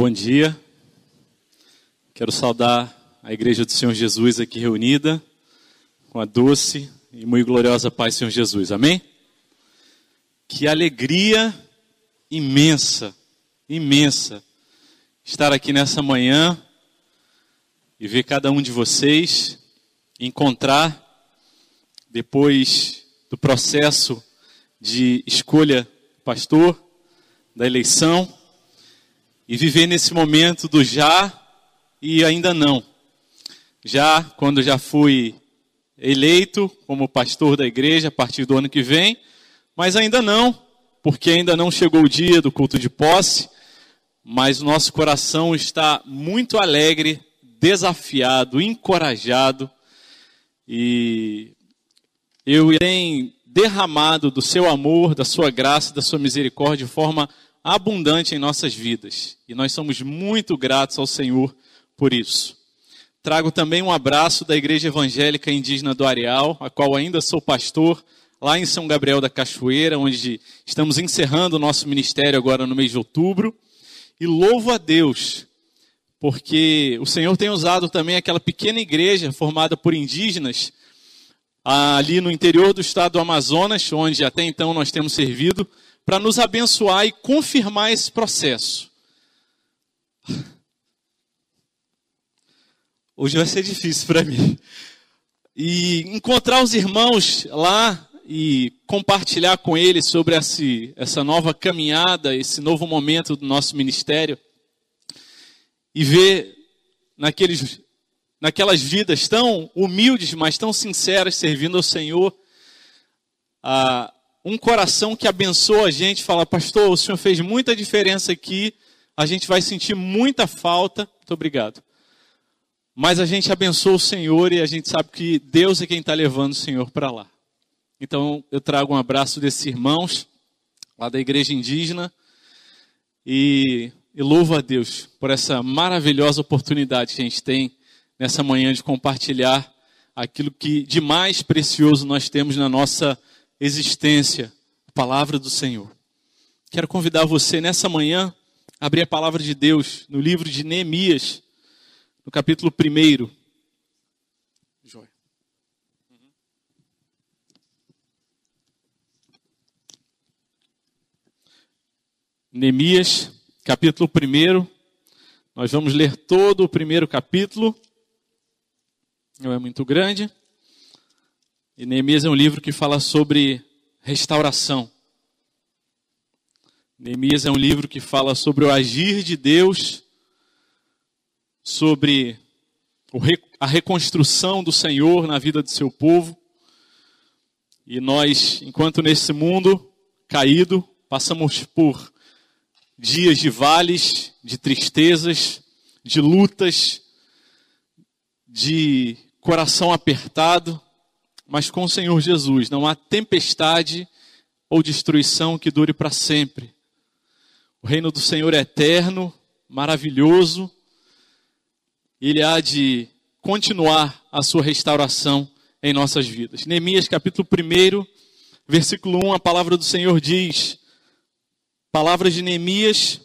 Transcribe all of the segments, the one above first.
Bom dia. Quero saudar a Igreja do Senhor Jesus aqui reunida, com a doce e muito gloriosa paz Senhor Jesus. Amém? Que alegria imensa, imensa, estar aqui nessa manhã e ver cada um de vocês, encontrar, depois do processo de escolha pastor, da eleição, e viver nesse momento do já e ainda não. Já, quando já fui eleito como pastor da igreja a partir do ano que vem, mas ainda não, porque ainda não chegou o dia do culto de posse, mas nosso coração está muito alegre, desafiado, encorajado, e eu tenho derramado do seu amor, da sua graça, da sua misericórdia de forma abundante em nossas vidas. E nós somos muito gratos ao Senhor por isso. Trago também um abraço da Igreja Evangélica Indígena do Areal, a qual ainda sou pastor, lá em São Gabriel da Cachoeira, onde estamos encerrando o nosso ministério agora no mês de outubro. E louvo a Deus, porque o Senhor tem usado também aquela pequena igreja formada por indígenas, ali no interior do estado do Amazonas, onde até então nós temos servido, para nos abençoar e confirmar esse processo. Hoje vai ser difícil para mim. E encontrar os irmãos lá e compartilhar com eles sobre esse, essa nova caminhada, esse novo momento do nosso ministério. E ver naqueles, naquelas vidas tão humildes, mas tão sinceras, servindo ao Senhor, a, um coração que abençoa a gente, fala, pastor, o senhor fez muita diferença aqui, a gente vai sentir muita falta. Muito obrigado. Mas a gente abençoa o Senhor e a gente sabe que Deus é quem está levando o Senhor para lá. Então eu trago um abraço desses irmãos lá da igreja indígena e, e louvo a Deus por essa maravilhosa oportunidade que a gente tem nessa manhã de compartilhar aquilo que de mais precioso nós temos na nossa existência, a palavra do Senhor. Quero convidar você nessa manhã a abrir a palavra de Deus no livro de Neemias, no capítulo 1. Joia. Neemias, capítulo 1. Nós vamos ler todo o primeiro capítulo. Não é muito grande. E Neemias é um livro que fala sobre restauração. Neemias é um livro que fala sobre o agir de Deus, sobre a reconstrução do Senhor na vida do seu povo. E nós, enquanto nesse mundo caído, passamos por dias de vales, de tristezas, de lutas, de coração apertado, mas com o Senhor Jesus não há tempestade ou destruição que dure para sempre. O reino do Senhor é eterno, maravilhoso, ele há de continuar a sua restauração em nossas vidas. Neemias capítulo 1, versículo 1, a palavra do Senhor diz: Palavras de Neemias,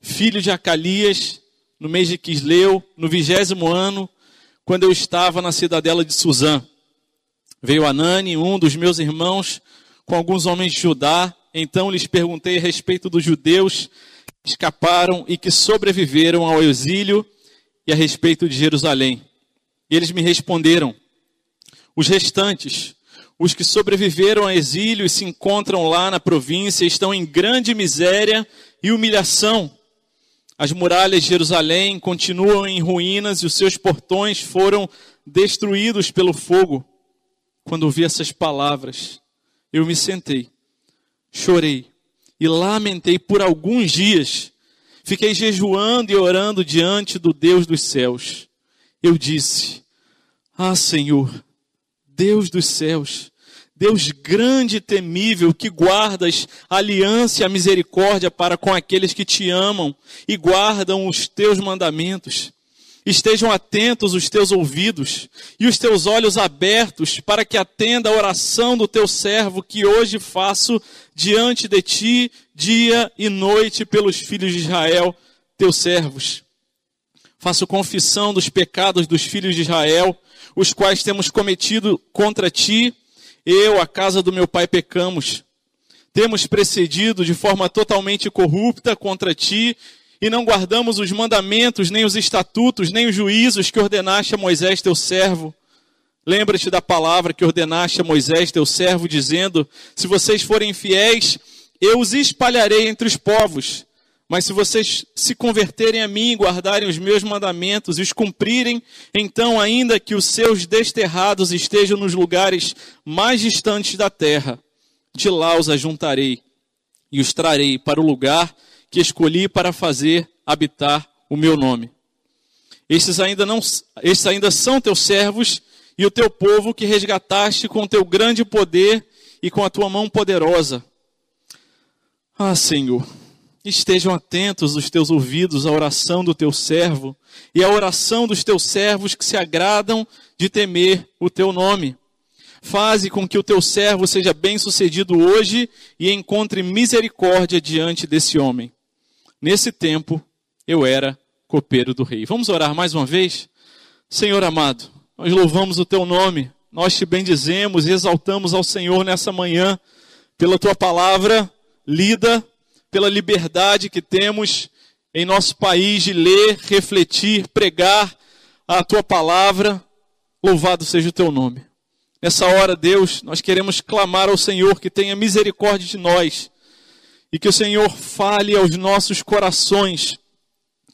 filho de Acalias, no mês de Quisleu, no vigésimo ano, quando eu estava na cidadela de Suzã. Veio Anani, um dos meus irmãos, com alguns homens de Judá. Então lhes perguntei a respeito dos judeus que escaparam e que sobreviveram ao exílio e a respeito de Jerusalém. E eles me responderam: os restantes, os que sobreviveram ao exílio e se encontram lá na província, estão em grande miséria e humilhação. As muralhas de Jerusalém continuam em ruínas e os seus portões foram destruídos pelo fogo. Quando ouvi essas palavras, eu me sentei, chorei e lamentei por alguns dias. Fiquei jejuando e orando diante do Deus dos céus. Eu disse: Ah, Senhor, Deus dos céus, Deus grande e temível, que guardas a aliança e a misericórdia para com aqueles que te amam e guardam os teus mandamentos. Estejam atentos os teus ouvidos e os teus olhos abertos para que atenda a oração do teu servo que hoje faço diante de ti, dia e noite, pelos filhos de Israel, teus servos. Faço confissão dos pecados dos filhos de Israel, os quais temos cometido contra ti. Eu, a casa do meu pai, pecamos. Temos precedido de forma totalmente corrupta contra ti e não guardamos os mandamentos, nem os estatutos, nem os juízos que ordenaste a Moisés, teu servo. Lembra-te da palavra que ordenaste a Moisés, teu servo, dizendo: Se vocês forem fiéis, eu os espalharei entre os povos. Mas se vocês se converterem a mim, guardarem os meus mandamentos e os cumprirem, então, ainda que os seus desterrados estejam nos lugares mais distantes da terra, de lá os ajuntarei e os trarei para o lugar que escolhi para fazer habitar o meu nome. Estes ainda, não, estes ainda são teus servos e o teu povo que resgataste com teu grande poder e com a tua mão poderosa. Ah, Senhor, estejam atentos os teus ouvidos à oração do teu servo e à oração dos teus servos que se agradam de temer o teu nome. Faze com que o teu servo seja bem-sucedido hoje e encontre misericórdia diante desse homem. Nesse tempo, eu era copeiro do rei. Vamos orar mais uma vez? Senhor amado, nós louvamos o teu nome, nós te bendizemos e exaltamos ao Senhor nessa manhã, pela tua palavra lida, pela liberdade que temos em nosso país de ler, refletir, pregar a tua palavra. Louvado seja o teu nome. Nessa hora, Deus, nós queremos clamar ao Senhor que tenha misericórdia de nós e que o Senhor fale aos nossos corações.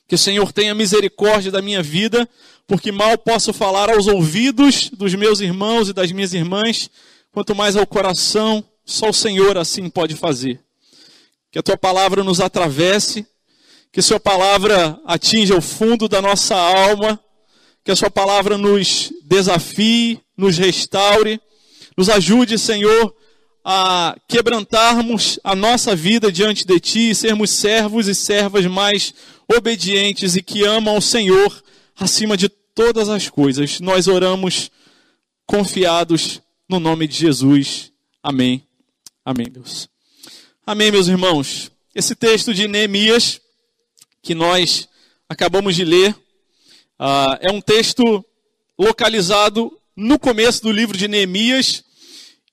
Que o Senhor tenha misericórdia da minha vida, porque mal posso falar aos ouvidos dos meus irmãos e das minhas irmãs, quanto mais ao coração, só o Senhor assim pode fazer. Que a tua palavra nos atravesse, que a sua palavra atinja o fundo da nossa alma, que a sua palavra nos desafie, nos restaure, nos ajude, Senhor, a quebrantarmos a nossa vida diante de Ti e sermos servos e servas mais obedientes e que amam o Senhor acima de todas as coisas. Nós oramos confiados no nome de Jesus. Amém. Amém, Deus. Amém, meus irmãos. Esse texto de Neemias que nós acabamos de ler uh, é um texto localizado no começo do livro de Neemias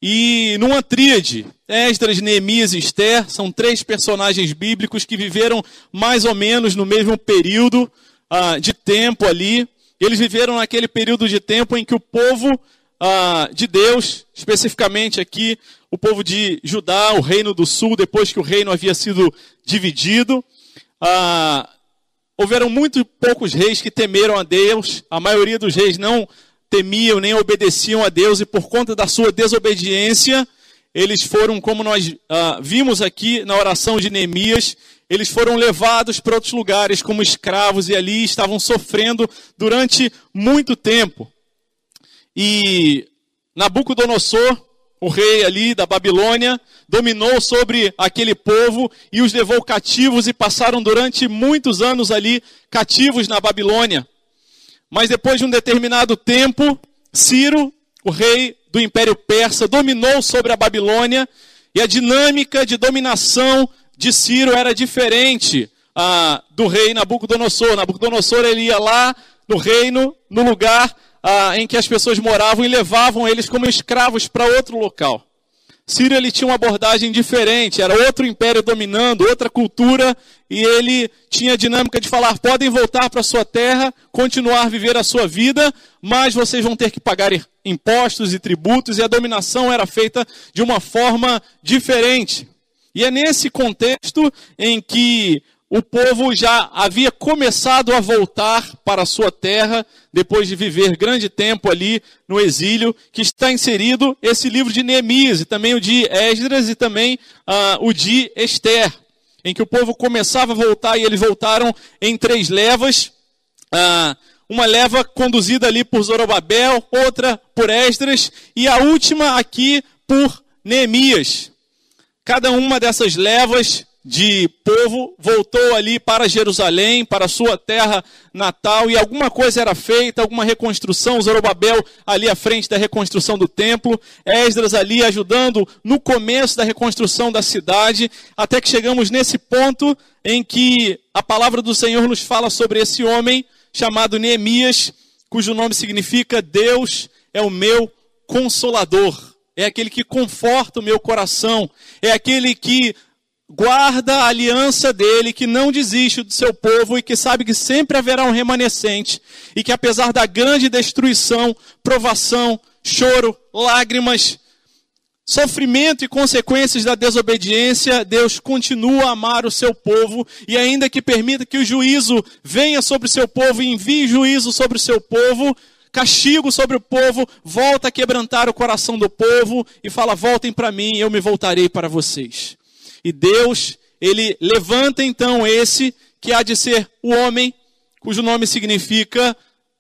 e numa tríade, Esdras, Neemias e Esther são três personagens bíblicos que viveram mais ou menos no mesmo período ah, de tempo ali. Eles viveram naquele período de tempo em que o povo ah, de Deus, especificamente aqui o povo de Judá, o reino do sul, depois que o reino havia sido dividido, ah, houveram muito poucos reis que temeram a Deus. A maioria dos reis não temiam nem obedeciam a Deus e por conta da sua desobediência, eles foram, como nós ah, vimos aqui na oração de Neemias, eles foram levados para outros lugares como escravos e ali estavam sofrendo durante muito tempo. E Nabucodonosor, o rei ali da Babilônia, dominou sobre aquele povo e os levou cativos e passaram durante muitos anos ali cativos na Babilônia. Mas depois de um determinado tempo, Ciro, o rei do Império Persa, dominou sobre a Babilônia e a dinâmica de dominação de Ciro era diferente ah, do rei Nabucodonosor. Nabucodonosor ele ia lá no reino, no lugar ah, em que as pessoas moravam e levavam eles como escravos para outro local. Ciro ele tinha uma abordagem diferente, era outro império dominando, outra cultura, e ele tinha a dinâmica de falar: podem voltar para sua terra, continuar a viver a sua vida, mas vocês vão ter que pagar impostos e tributos, e a dominação era feita de uma forma diferente. E é nesse contexto em que o povo já havia começado a voltar para a sua terra, depois de viver grande tempo ali no exílio, que está inserido esse livro de Neemias, e também o de Esdras, e também uh, o de Esther, em que o povo começava a voltar, e eles voltaram em três levas, uh, uma leva conduzida ali por Zorobabel, outra por Esdras, e a última aqui por Neemias. Cada uma dessas levas de povo voltou ali para Jerusalém, para sua terra natal, e alguma coisa era feita, alguma reconstrução, Zorobabel ali à frente da reconstrução do templo, Esdras ali ajudando no começo da reconstrução da cidade, até que chegamos nesse ponto em que a palavra do Senhor nos fala sobre esse homem chamado Neemias, cujo nome significa Deus é o meu consolador. É aquele que conforta o meu coração, é aquele que guarda a aliança dele, que não desiste do seu povo e que sabe que sempre haverá um remanescente e que apesar da grande destruição, provação, choro, lágrimas, sofrimento e consequências da desobediência, Deus continua a amar o seu povo e ainda que permita que o juízo venha sobre o seu povo e envie juízo sobre o seu povo, castigo sobre o povo, volta a quebrantar o coração do povo e fala: "Voltem para mim, eu me voltarei para vocês". E Deus, ele levanta então esse que há de ser o homem, cujo nome significa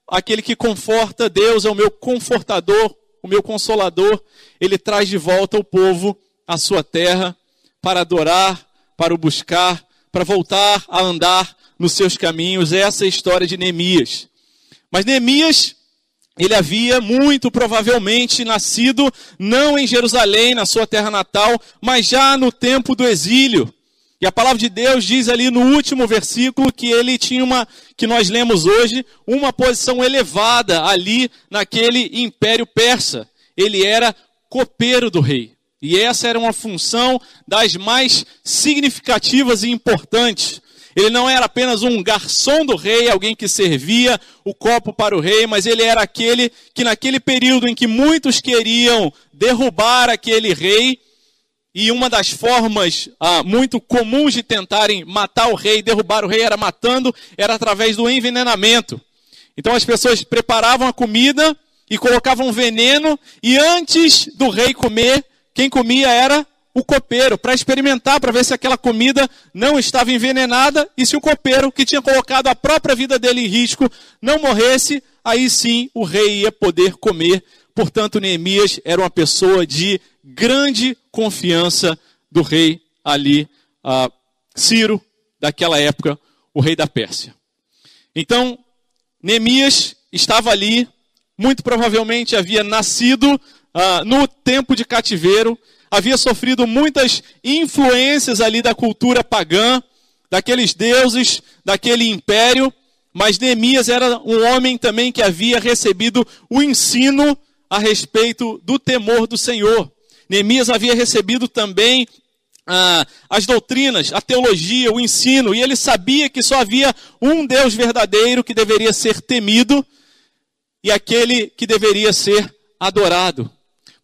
aquele que conforta, Deus é o meu confortador, o meu consolador. Ele traz de volta o povo à sua terra para adorar, para o buscar, para voltar a andar nos seus caminhos. Essa é a história de Neemias. Mas Neemias ele havia muito provavelmente nascido não em Jerusalém, na sua terra natal, mas já no tempo do exílio. E a palavra de Deus diz ali no último versículo que ele tinha uma, que nós lemos hoje, uma posição elevada ali naquele império persa. Ele era copeiro do rei. E essa era uma função das mais significativas e importantes. Ele não era apenas um garçom do rei, alguém que servia o copo para o rei, mas ele era aquele que, naquele período em que muitos queriam derrubar aquele rei, e uma das formas ah, muito comuns de tentarem matar o rei, derrubar o rei, era matando, era através do envenenamento. Então as pessoas preparavam a comida e colocavam veneno, e antes do rei comer, quem comia era o copeiro para experimentar, para ver se aquela comida não estava envenenada e se o copeiro, que tinha colocado a própria vida dele em risco, não morresse, aí sim o rei ia poder comer. Portanto, Neemias era uma pessoa de grande confiança do rei ali, uh, Ciro, daquela época, o rei da Pérsia. Então, Neemias estava ali, muito provavelmente havia nascido uh, no tempo de cativeiro, havia sofrido muitas influências ali da cultura pagã, daqueles deuses, daquele império, mas Neemias era um homem também que havia recebido o ensino a respeito do temor do Senhor. Neemias havia recebido também ah, as doutrinas, a teologia, o ensino, e ele sabia que só havia um Deus verdadeiro que deveria ser temido e aquele que deveria ser adorado.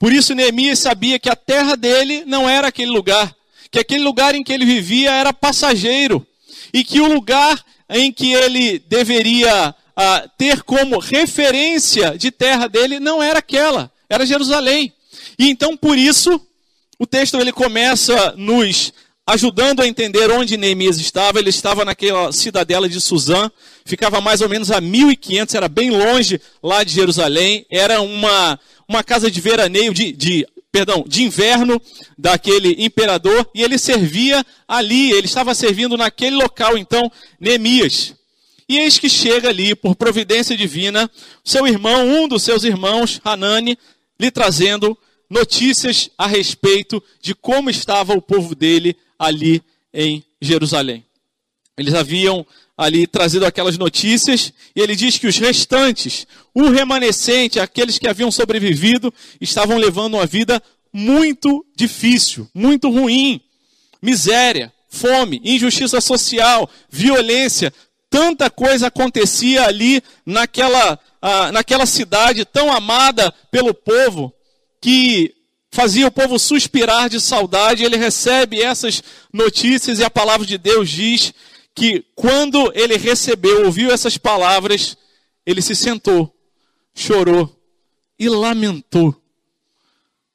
Por isso Neemias sabia que a terra dele não era aquele lugar, que aquele lugar em que ele vivia era passageiro, e que o lugar em que ele deveria ah, ter como referência de terra dele não era aquela, era Jerusalém. E então por isso o texto ele começa nos ajudando a entender onde Neemias estava. Ele estava naquela cidadela de Suzã, ficava mais ou menos a 1500, era bem longe lá de Jerusalém. Era uma uma casa de veraneio, de, de, perdão, de inverno daquele imperador, e ele servia ali, ele estava servindo naquele local, então, Neemias. E eis que chega ali, por providência divina, seu irmão, um dos seus irmãos, Hanani, lhe trazendo notícias a respeito de como estava o povo dele ali em Jerusalém. Eles haviam ali trazido aquelas notícias, e ele diz que os restantes, o remanescente, aqueles que haviam sobrevivido, estavam levando uma vida muito difícil, muito ruim. Miséria, fome, injustiça social, violência, tanta coisa acontecia ali naquela, ah, naquela cidade tão amada pelo povo, que fazia o povo suspirar de saudade. Ele recebe essas notícias e a palavra de Deus diz que quando ele recebeu, ouviu essas palavras, ele se sentou, chorou e lamentou.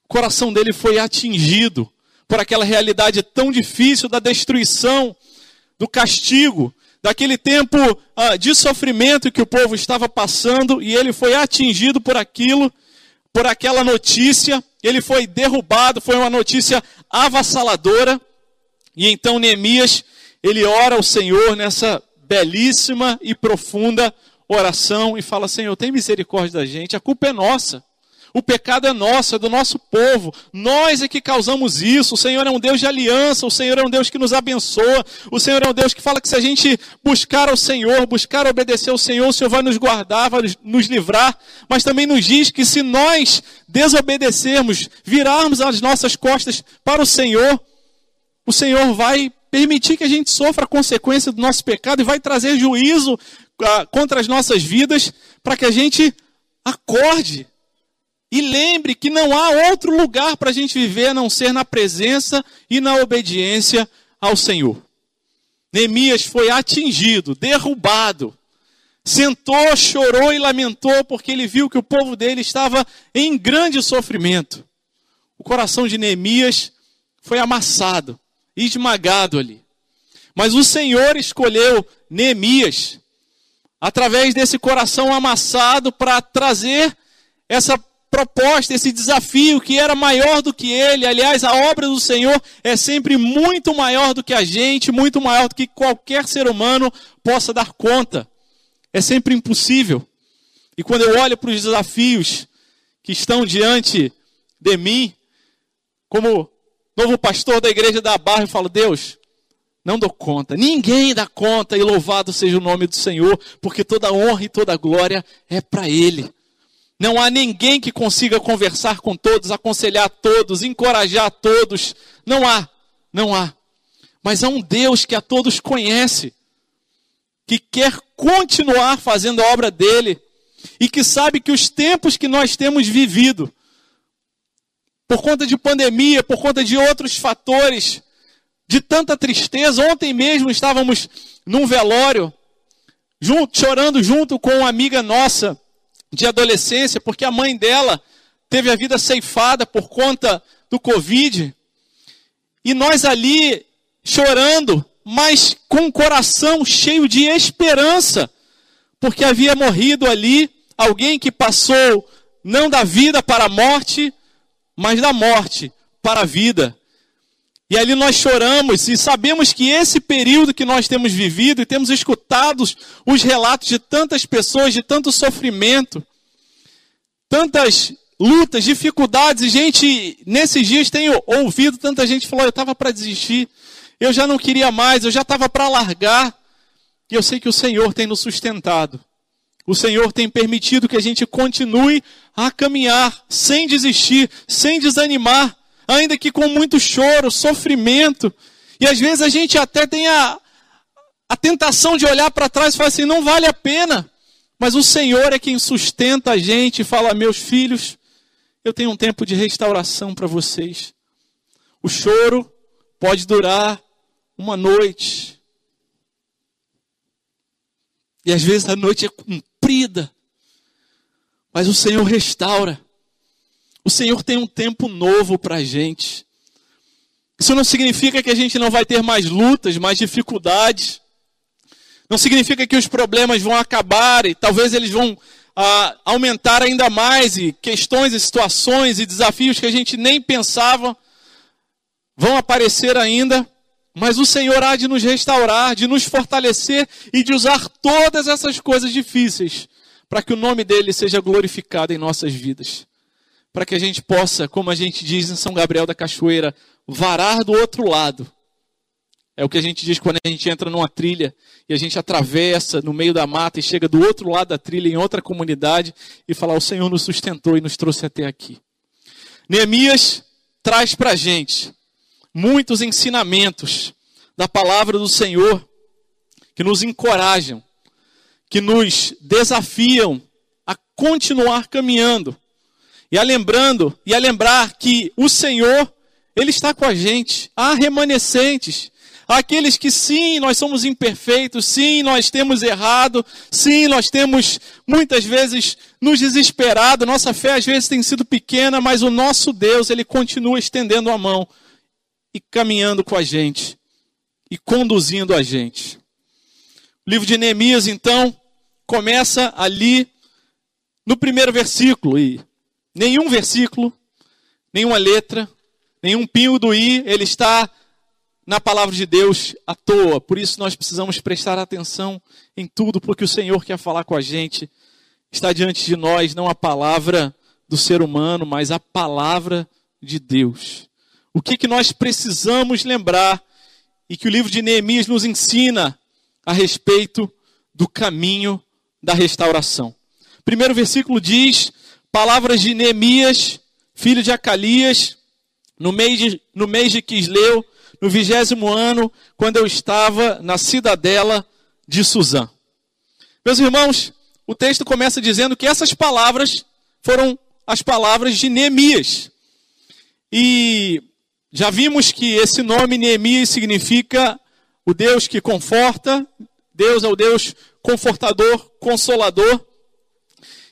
O coração dele foi atingido por aquela realidade tão difícil da destruição, do castigo, daquele tempo ah, de sofrimento que o povo estava passando, e ele foi atingido por aquilo, por aquela notícia, ele foi derrubado, foi uma notícia avassaladora. E então Neemias, ele ora ao Senhor nessa belíssima e profunda oração e fala: Senhor, tem misericórdia da gente, a culpa é nossa. O pecado é nosso, é do nosso povo. Nós é que causamos isso. O Senhor é um Deus de aliança. O Senhor é um Deus que nos abençoa. O Senhor é um Deus que fala que se a gente buscar ao Senhor, buscar obedecer ao Senhor, o Senhor vai nos guardar, vai nos livrar. Mas também nos diz que se nós desobedecermos, virarmos as nossas costas para o Senhor, o Senhor vai permitir que a gente sofra a consequência do nosso pecado e vai trazer juízo ah, contra as nossas vidas para que a gente acorde e lembre que não há outro lugar para a gente viver a não ser na presença e na obediência ao Senhor. Neemias foi atingido, derrubado, sentou, chorou e lamentou porque ele viu que o povo dele estava em grande sofrimento. O coração de Neemias foi amassado, esmagado ali. Mas o Senhor escolheu Neemias, através desse coração amassado, para trazer essa proposta, esse desafio que era maior do que ele. Aliás, a obra do Senhor é sempre muito maior do que a gente, muito maior do que qualquer ser humano possa dar conta. É sempre impossível. E quando eu olho para os desafios que estão diante de mim, como novo pastor da igreja da Barra, eu falo: Deus, não dou conta, ninguém dá conta, e louvado seja o nome do Senhor, porque toda honra e toda glória é para Ele. Não há ninguém que consiga conversar com todos, aconselhar todos, encorajar todos. Não há, não há. Mas há um Deus que a todos conhece, que quer continuar fazendo a obra dele e que sabe que os tempos que nós temos vivido, por conta de pandemia, por conta de outros fatores, de tanta tristeza, ontem mesmo estávamos num velório, junto, chorando junto com uma amiga nossa de adolescência, porque a mãe dela teve a vida ceifada por conta do Covid. E nós ali chorando, mas com o coração cheio de esperança, porque havia morrido ali alguém que passou não da vida para a morte, mas da morte para a vida. E ali nós choramos e sabemos que esse período que nós temos vivido e temos escutado os relatos de tantas pessoas, de tanto sofrimento, tantas lutas, dificuldades, e gente, nesses dias tenho ouvido tanta gente falar, eu estava para desistir, eu já não queria mais, eu já estava para largar. E eu sei que o Senhor tem nos sustentado. O Senhor tem permitido que a gente continue a caminhar sem desistir, sem desanimar ainda que com muito choro, sofrimento. E às vezes a gente até tem a, a tentação de olhar para trás e falar assim: não vale a pena. Mas o Senhor é quem sustenta a gente e fala: meus filhos, eu tenho um tempo de restauração para vocês. O choro pode durar uma noite. E às vezes a noite é comprida. Mas o Senhor restaura. O Senhor tem um tempo novo para a gente. Isso não significa que a gente não vai ter mais lutas, mais dificuldades. Não significa que os problemas vão acabar e talvez eles vão ah, aumentar ainda mais e questões e situações e desafios que a gente nem pensava vão aparecer ainda. Mas o Senhor há de nos restaurar, de nos fortalecer e de usar todas essas coisas difíceis para que o nome dele seja glorificado em nossas vidas para que a gente possa, como a gente diz em São Gabriel da Cachoeira, varar do outro lado. É o que a gente diz quando a gente entra numa trilha e a gente atravessa no meio da mata e chega do outro lado da trilha, em outra comunidade, e falar: O Senhor nos sustentou e nos trouxe até aqui. Neemias traz para a gente muitos ensinamentos da palavra do Senhor que nos encorajam, que nos desafiam a continuar caminhando e a lembrando, e a lembrar que o Senhor, Ele está com a gente. Há remanescentes. Aqueles que sim, nós somos imperfeitos, sim, nós temos errado, sim, nós temos muitas vezes nos desesperado, nossa fé às vezes tem sido pequena, mas o nosso Deus, Ele continua estendendo a mão e caminhando com a gente e conduzindo a gente. O livro de Neemias, então, começa ali no primeiro versículo e nenhum versículo, nenhuma letra, nenhum pingo do i, ele está na palavra de Deus à toa. Por isso nós precisamos prestar atenção em tudo, porque o Senhor quer falar com a gente. Está diante de nós não a palavra do ser humano, mas a palavra de Deus. O que, que nós precisamos lembrar e que o livro de Neemias nos ensina a respeito do caminho da restauração. Primeiro versículo diz: palavras de Neemias, filho de Acalias, no mês de, no mês de Quisleu, no vigésimo ano, quando eu estava na cidadela de Suzã. Meus irmãos, o texto começa dizendo que essas palavras foram as palavras de Neemias. E já vimos que esse nome Neemias significa o Deus que conforta, Deus é o Deus confortador, consolador.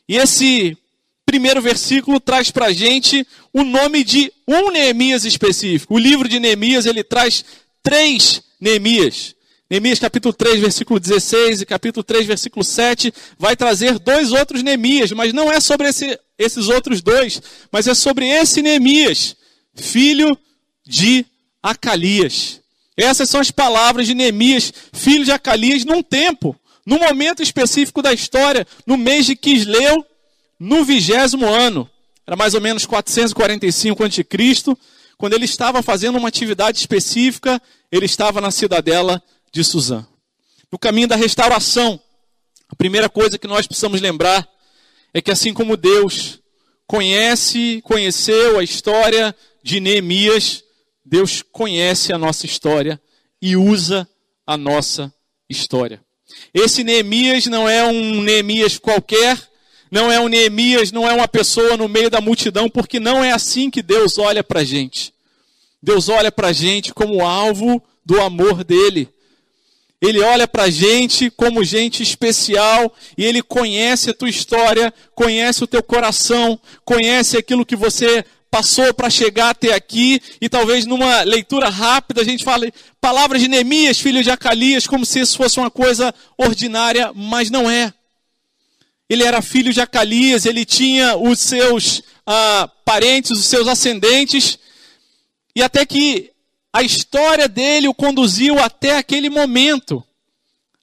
E esse primeiro versículo traz para gente o nome de um Neemias específico. O livro de Neemias, ele traz três Neemias. Neemias capítulo 3, versículo 16 e capítulo 3, versículo 7, vai trazer dois outros Neemias, mas não é sobre esse, esses outros dois, mas é sobre esse Neemias, filho de Acalias. Essas são as palavras de Neemias, filho de Acalias, num tempo, num momento específico da história, no mês de Quisleu, no vigésimo ano. Era mais ou menos 445 a.C., quando ele estava fazendo uma atividade específica, ele estava na cidadela de Suzã. No caminho da restauração, a primeira coisa que nós precisamos lembrar é que assim como Deus conhece, conheceu a história de Neemias, Deus conhece a nossa história e usa a nossa história. Esse Neemias não é um Neemias qualquer, não é um Neemias, não é uma pessoa no meio da multidão, porque não é assim que Deus olha para a gente. Deus olha para a gente como alvo do amor dele. Ele olha para a gente como gente especial e ele conhece a tua história, conhece o teu coração, conhece aquilo que você passou para chegar até aqui, e talvez numa leitura rápida a gente fale palavras de Neemias, filho de Acalias, como se isso fosse uma coisa ordinária, mas não é. Ele era filho de Acalias, ele tinha os seus ah, parentes, os seus ascendentes, e até que a história dele o conduziu até aquele momento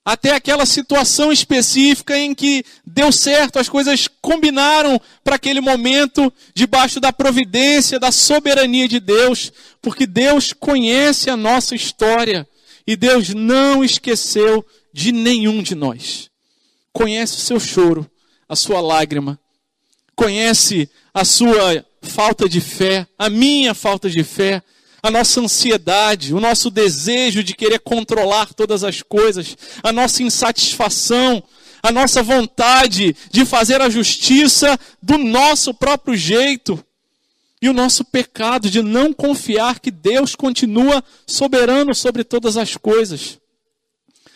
até aquela situação específica em que deu certo, as coisas combinaram para aquele momento, debaixo da providência, da soberania de Deus, porque Deus conhece a nossa história e Deus não esqueceu de nenhum de nós. Conhece o seu choro, a sua lágrima, conhece a sua falta de fé, a minha falta de fé, a nossa ansiedade, o nosso desejo de querer controlar todas as coisas, a nossa insatisfação, a nossa vontade de fazer a justiça do nosso próprio jeito. E o nosso pecado de não confiar que Deus continua soberano sobre todas as coisas.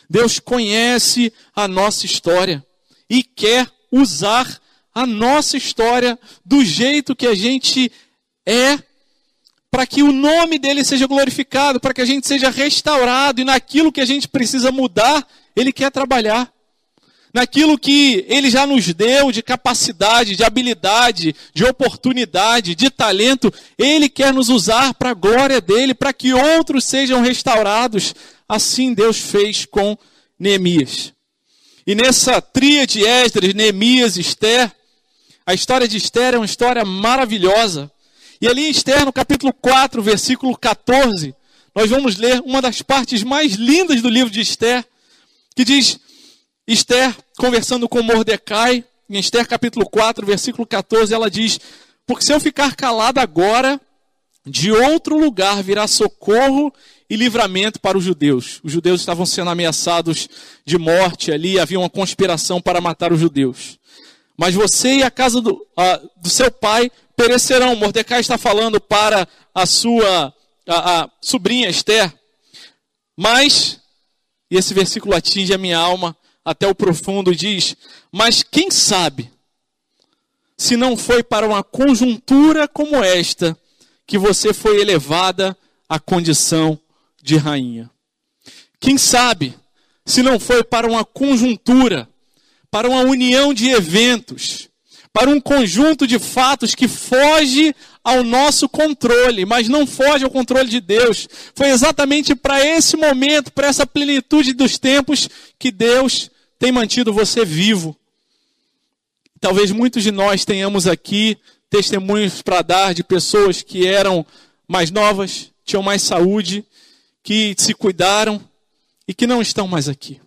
Deus conhece a nossa história e quer usar a nossa história do jeito que a gente é para que o nome dele seja glorificado, para que a gente seja restaurado e naquilo que a gente precisa mudar, ele quer trabalhar. Naquilo que ele já nos deu de capacidade, de habilidade, de oportunidade, de talento, ele quer nos usar para a glória dele, para que outros sejam restaurados. Assim Deus fez com Neemias. E nessa tríade Esdras, Neemias Esther, a história de Esther é uma história maravilhosa. E ali em Esther, no capítulo 4, versículo 14, nós vamos ler uma das partes mais lindas do livro de Esther, que diz: Esther conversando com Mordecai, em Esther capítulo 4, versículo 14, ela diz: Porque se eu ficar calada agora, de outro lugar virá socorro e livramento para os judeus. Os judeus estavam sendo ameaçados de morte ali, havia uma conspiração para matar os judeus. Mas você e a casa do, do seu pai perecerão. Mordecai está falando para a sua a, a sobrinha Esther. Mas, e esse versículo atinge a minha alma até o profundo, diz: Mas quem sabe, se não foi para uma conjuntura como esta, que você foi elevada à condição de rainha? Quem sabe, se não foi para uma conjuntura, para uma união de eventos, para um conjunto de fatos que foge ao nosso controle, mas não foge ao controle de Deus. Foi exatamente para esse momento, para essa plenitude dos tempos, que Deus tem mantido você vivo. Talvez muitos de nós tenhamos aqui testemunhos para dar de pessoas que eram mais novas, tinham mais saúde, que se cuidaram e que não estão mais aqui.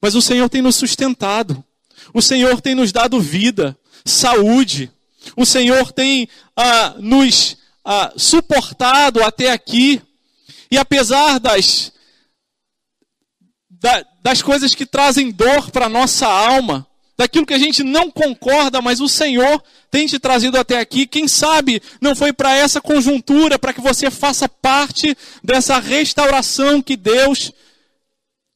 Mas o Senhor tem nos sustentado. O Senhor tem nos dado vida saúde. O Senhor tem ah, nos ah, suportado até aqui. E apesar das, da, das coisas que trazem dor para a nossa alma, daquilo que a gente não concorda, mas o Senhor tem te trazido até aqui. Quem sabe não foi para essa conjuntura, para que você faça parte dessa restauração que Deus,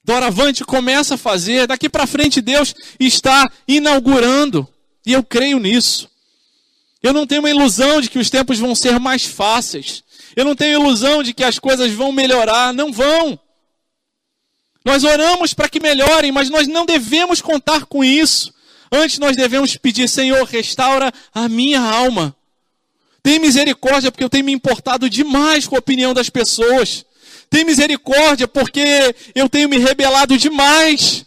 doravante, começa a fazer. Daqui para frente, Deus está inaugurando. E eu creio nisso. Eu não tenho uma ilusão de que os tempos vão ser mais fáceis. Eu não tenho ilusão de que as coisas vão melhorar. Não vão. Nós oramos para que melhorem, mas nós não devemos contar com isso. Antes nós devemos pedir, Senhor, restaura a minha alma. Tem misericórdia porque eu tenho me importado demais com a opinião das pessoas. Tem misericórdia porque eu tenho me rebelado demais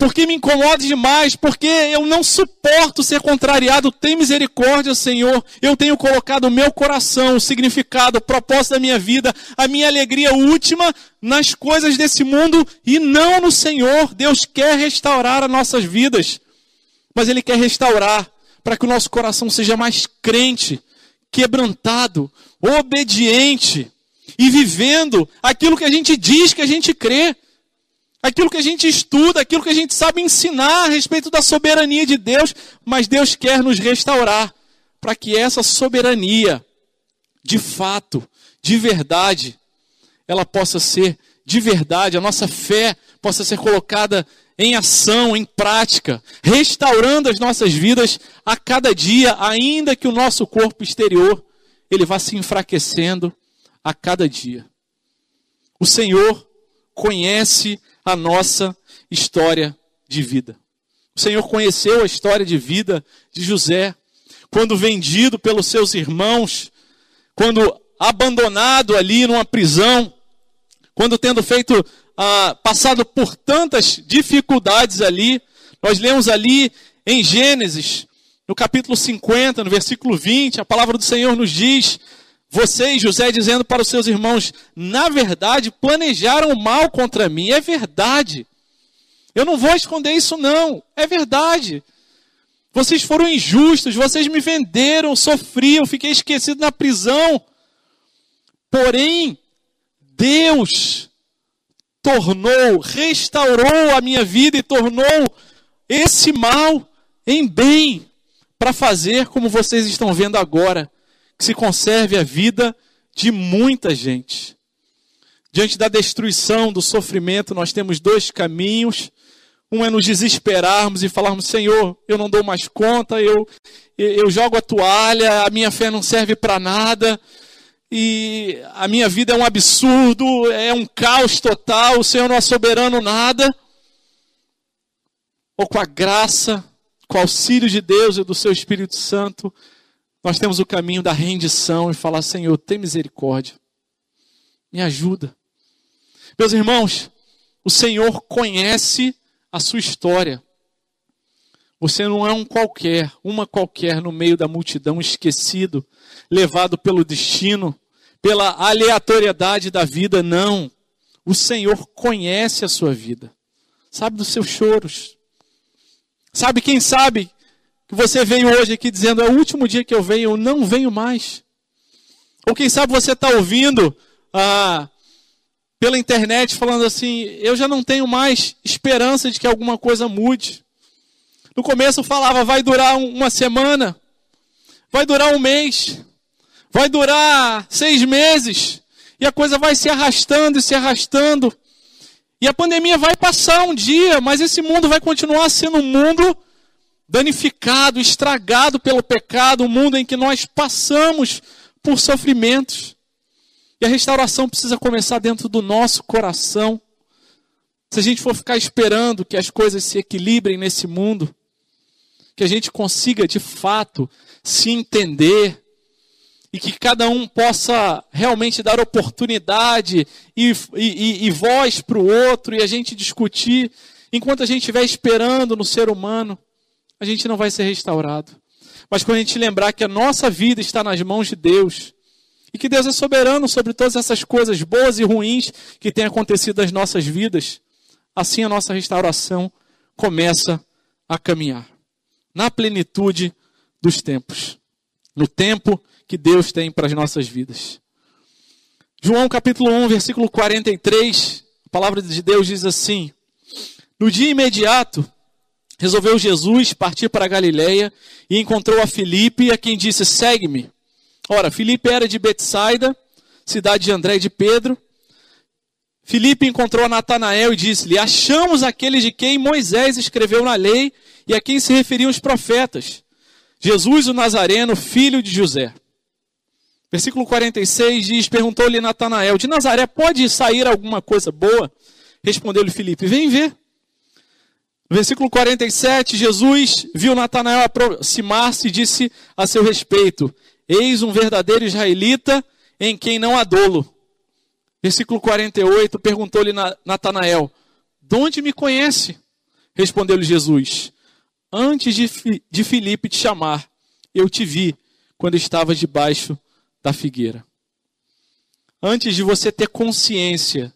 porque me incomoda demais, porque eu não suporto ser contrariado. Tem misericórdia, Senhor. Eu tenho colocado o meu coração, o significado, o propósito da minha vida, a minha alegria última nas coisas desse mundo e não no Senhor. Deus quer restaurar as nossas vidas, mas Ele quer restaurar para que o nosso coração seja mais crente, quebrantado, obediente e vivendo aquilo que a gente diz que a gente crê aquilo que a gente estuda, aquilo que a gente sabe ensinar a respeito da soberania de Deus, mas Deus quer nos restaurar para que essa soberania, de fato, de verdade, ela possa ser de verdade, a nossa fé possa ser colocada em ação, em prática, restaurando as nossas vidas a cada dia, ainda que o nosso corpo exterior ele vá se enfraquecendo a cada dia. O Senhor conhece a nossa história de vida. O Senhor conheceu a história de vida de José, quando vendido pelos seus irmãos, quando abandonado ali numa prisão, quando tendo feito, ah, passado por tantas dificuldades ali, nós lemos ali em Gênesis, no capítulo 50, no versículo 20, a palavra do Senhor nos diz vocês, José, dizendo para os seus irmãos: na verdade, planejaram mal contra mim. É verdade. Eu não vou esconder isso, não. É verdade. Vocês foram injustos, vocês me venderam, sofri, eu fiquei esquecido na prisão. Porém, Deus tornou, restaurou a minha vida e tornou esse mal em bem para fazer como vocês estão vendo agora que se conserve a vida de muita gente. Diante da destruição, do sofrimento, nós temos dois caminhos. Um é nos desesperarmos e falarmos: Senhor, eu não dou mais conta, eu, eu jogo a toalha, a minha fé não serve para nada, e a minha vida é um absurdo, é um caos total, o Senhor não é soberano nada. Ou com a graça, com o auxílio de Deus e do seu Espírito Santo, nós temos o caminho da rendição e falar: Senhor, tem misericórdia, me ajuda. Meus irmãos, o Senhor conhece a sua história. Você não é um qualquer, uma qualquer no meio da multidão, esquecido, levado pelo destino, pela aleatoriedade da vida, não. O Senhor conhece a sua vida, sabe dos seus choros, sabe quem sabe que você veio hoje aqui dizendo, é o último dia que eu venho, eu não venho mais. Ou quem sabe você está ouvindo ah, pela internet falando assim, eu já não tenho mais esperança de que alguma coisa mude. No começo eu falava, vai durar uma semana, vai durar um mês, vai durar seis meses, e a coisa vai se arrastando e se arrastando. E a pandemia vai passar um dia, mas esse mundo vai continuar sendo um mundo danificado, estragado pelo pecado, um mundo em que nós passamos por sofrimentos. E a restauração precisa começar dentro do nosso coração. Se a gente for ficar esperando que as coisas se equilibrem nesse mundo, que a gente consiga de fato se entender e que cada um possa realmente dar oportunidade e, e, e voz para o outro e a gente discutir. Enquanto a gente estiver esperando no ser humano, a gente não vai ser restaurado. Mas quando a gente lembrar que a nossa vida está nas mãos de Deus, e que Deus é soberano sobre todas essas coisas boas e ruins que têm acontecido nas nossas vidas, assim a nossa restauração começa a caminhar na plenitude dos tempos, no tempo que Deus tem para as nossas vidas. João capítulo 1, versículo 43, a palavra de Deus diz assim: No dia imediato, resolveu Jesus partir para Galiléia e encontrou a Filipe, a quem disse: Segue-me. Ora, Filipe era de Betsaida, cidade de André e de Pedro. Filipe encontrou a Natanael e disse-lhe: Achamos aquele de quem Moisés escreveu na lei e a quem se referiam os profetas, Jesus o Nazareno, filho de José. Versículo 46 diz: Perguntou-lhe Natanael: De Nazaré pode sair alguma coisa boa? Respondeu-lhe Filipe: Vem ver. Versículo 47, Jesus viu Natanael aproximar-se e disse a seu respeito: Eis um verdadeiro israelita em quem não há dolo. Versículo 48, perguntou-lhe Natanael: De onde me conhece? Respondeu-lhe Jesus: Antes de, de Filipe te chamar, eu te vi quando estavas debaixo da figueira. Antes de você ter consciência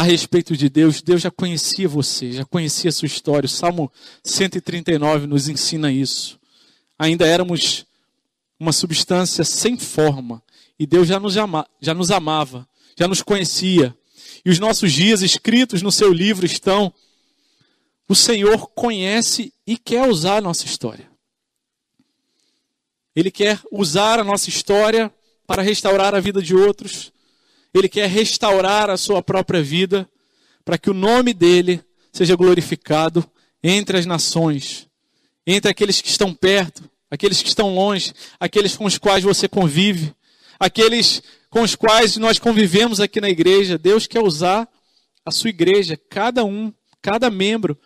a respeito de Deus, Deus já conhecia você, já conhecia sua história. O Salmo 139 nos ensina isso. Ainda éramos uma substância sem forma, e Deus já nos, ama, já nos amava, já nos conhecia. E os nossos dias escritos no seu livro estão. O Senhor conhece e quer usar a nossa história. Ele quer usar a nossa história para restaurar a vida de outros, ele quer restaurar a sua própria vida para que o nome dele seja glorificado entre as nações, entre aqueles que estão perto, aqueles que estão longe, aqueles com os quais você convive, aqueles com os quais nós convivemos aqui na igreja. Deus quer usar a sua igreja, cada um, cada membro,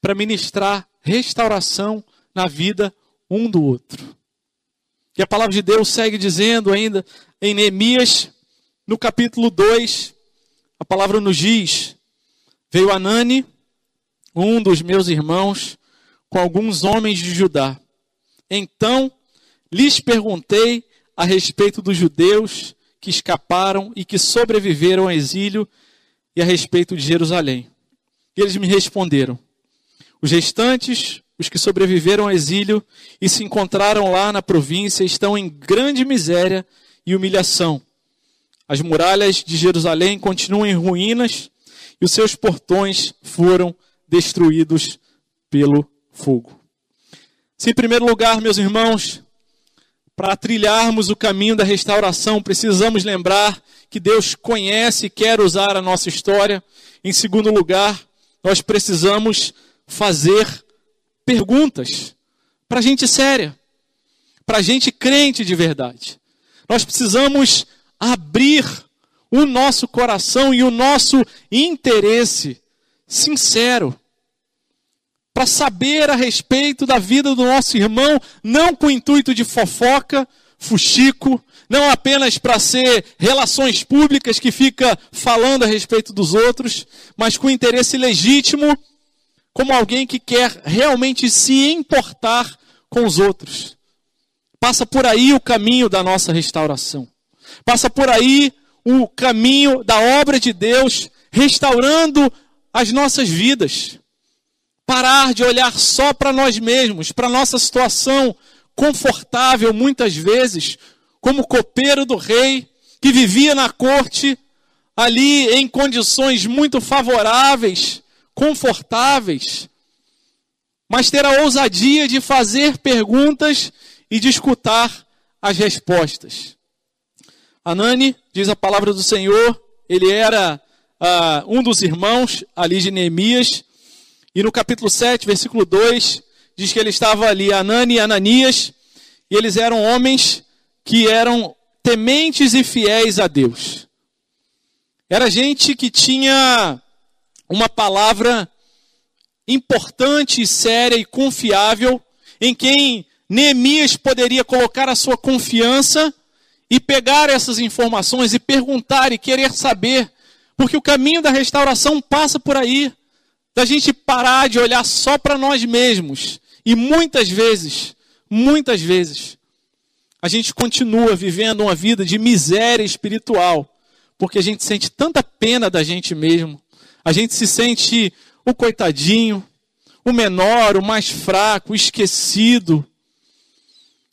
para ministrar restauração na vida um do outro. E a palavra de Deus segue dizendo ainda em Neemias no capítulo 2, a palavra nos diz: Veio Anani, um dos meus irmãos, com alguns homens de Judá. Então lhes perguntei a respeito dos judeus que escaparam e que sobreviveram ao exílio e a respeito de Jerusalém. E eles me responderam: Os restantes, os que sobreviveram ao exílio e se encontraram lá na província, estão em grande miséria e humilhação as muralhas de Jerusalém continuam em ruínas e os seus portões foram destruídos pelo fogo. Se, em primeiro lugar, meus irmãos, para trilharmos o caminho da restauração, precisamos lembrar que Deus conhece e quer usar a nossa história. Em segundo lugar, nós precisamos fazer perguntas para gente séria, para gente crente de verdade. Nós precisamos abrir o nosso coração e o nosso interesse sincero para saber a respeito da vida do nosso irmão, não com o intuito de fofoca, fuxico, não apenas para ser relações públicas que fica falando a respeito dos outros, mas com interesse legítimo, como alguém que quer realmente se importar com os outros. Passa por aí o caminho da nossa restauração. Passa por aí o caminho da obra de Deus restaurando as nossas vidas. Parar de olhar só para nós mesmos, para nossa situação confortável, muitas vezes, como copeiro do rei, que vivia na corte, ali em condições muito favoráveis, confortáveis, mas ter a ousadia de fazer perguntas e de escutar as respostas. Anani, diz a palavra do Senhor, ele era uh, um dos irmãos ali de Neemias. E no capítulo 7, versículo 2, diz que ele estava ali, Anani e Ananias, e eles eram homens que eram tementes e fiéis a Deus. Era gente que tinha uma palavra importante, séria e confiável em quem Neemias poderia colocar a sua confiança e pegar essas informações e perguntar e querer saber, porque o caminho da restauração passa por aí, da gente parar de olhar só para nós mesmos. E muitas vezes, muitas vezes, a gente continua vivendo uma vida de miséria espiritual, porque a gente sente tanta pena da gente mesmo. A gente se sente o coitadinho, o menor, o mais fraco, o esquecido.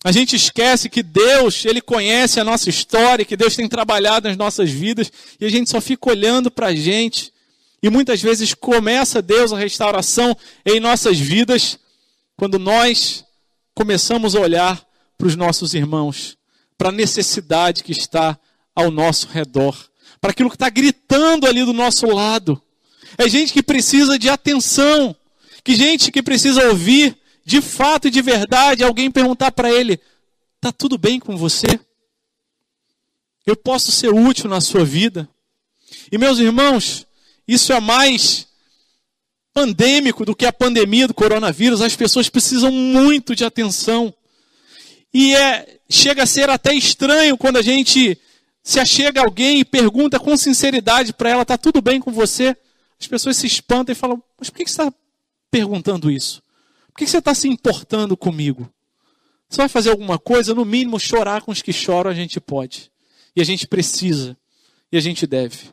A gente esquece que Deus, Ele conhece a nossa história, que Deus tem trabalhado nas nossas vidas, e a gente só fica olhando para a gente. E muitas vezes começa Deus a restauração em nossas vidas, quando nós começamos a olhar para os nossos irmãos, para a necessidade que está ao nosso redor, para aquilo que está gritando ali do nosso lado. É gente que precisa de atenção, que gente que precisa ouvir de fato e de verdade alguém perguntar para ele: "Tá tudo bem com você? Eu posso ser útil na sua vida?" E meus irmãos, isso é mais pandêmico do que a pandemia do coronavírus. As pessoas precisam muito de atenção. E é, chega a ser até estranho quando a gente se achega alguém e pergunta com sinceridade para ela: está tudo bem com você? As pessoas se espantam e falam: mas por que você está perguntando isso? Por que você está se importando comigo? Você vai fazer alguma coisa? No mínimo, chorar com os que choram a gente pode. E a gente precisa. E a gente deve.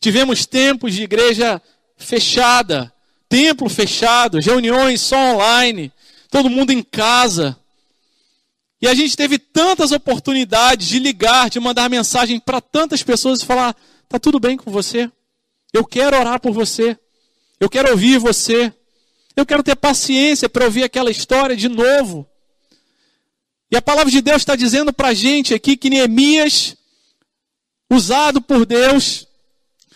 Tivemos tempos de igreja fechada, templo fechado, reuniões só online, todo mundo em casa. E a gente teve tantas oportunidades de ligar, de mandar mensagem para tantas pessoas e falar: tá tudo bem com você? Eu quero orar por você. Eu quero ouvir você. Eu quero ter paciência para ouvir aquela história de novo. E a palavra de Deus está dizendo para a gente aqui que Neemias, usado por Deus,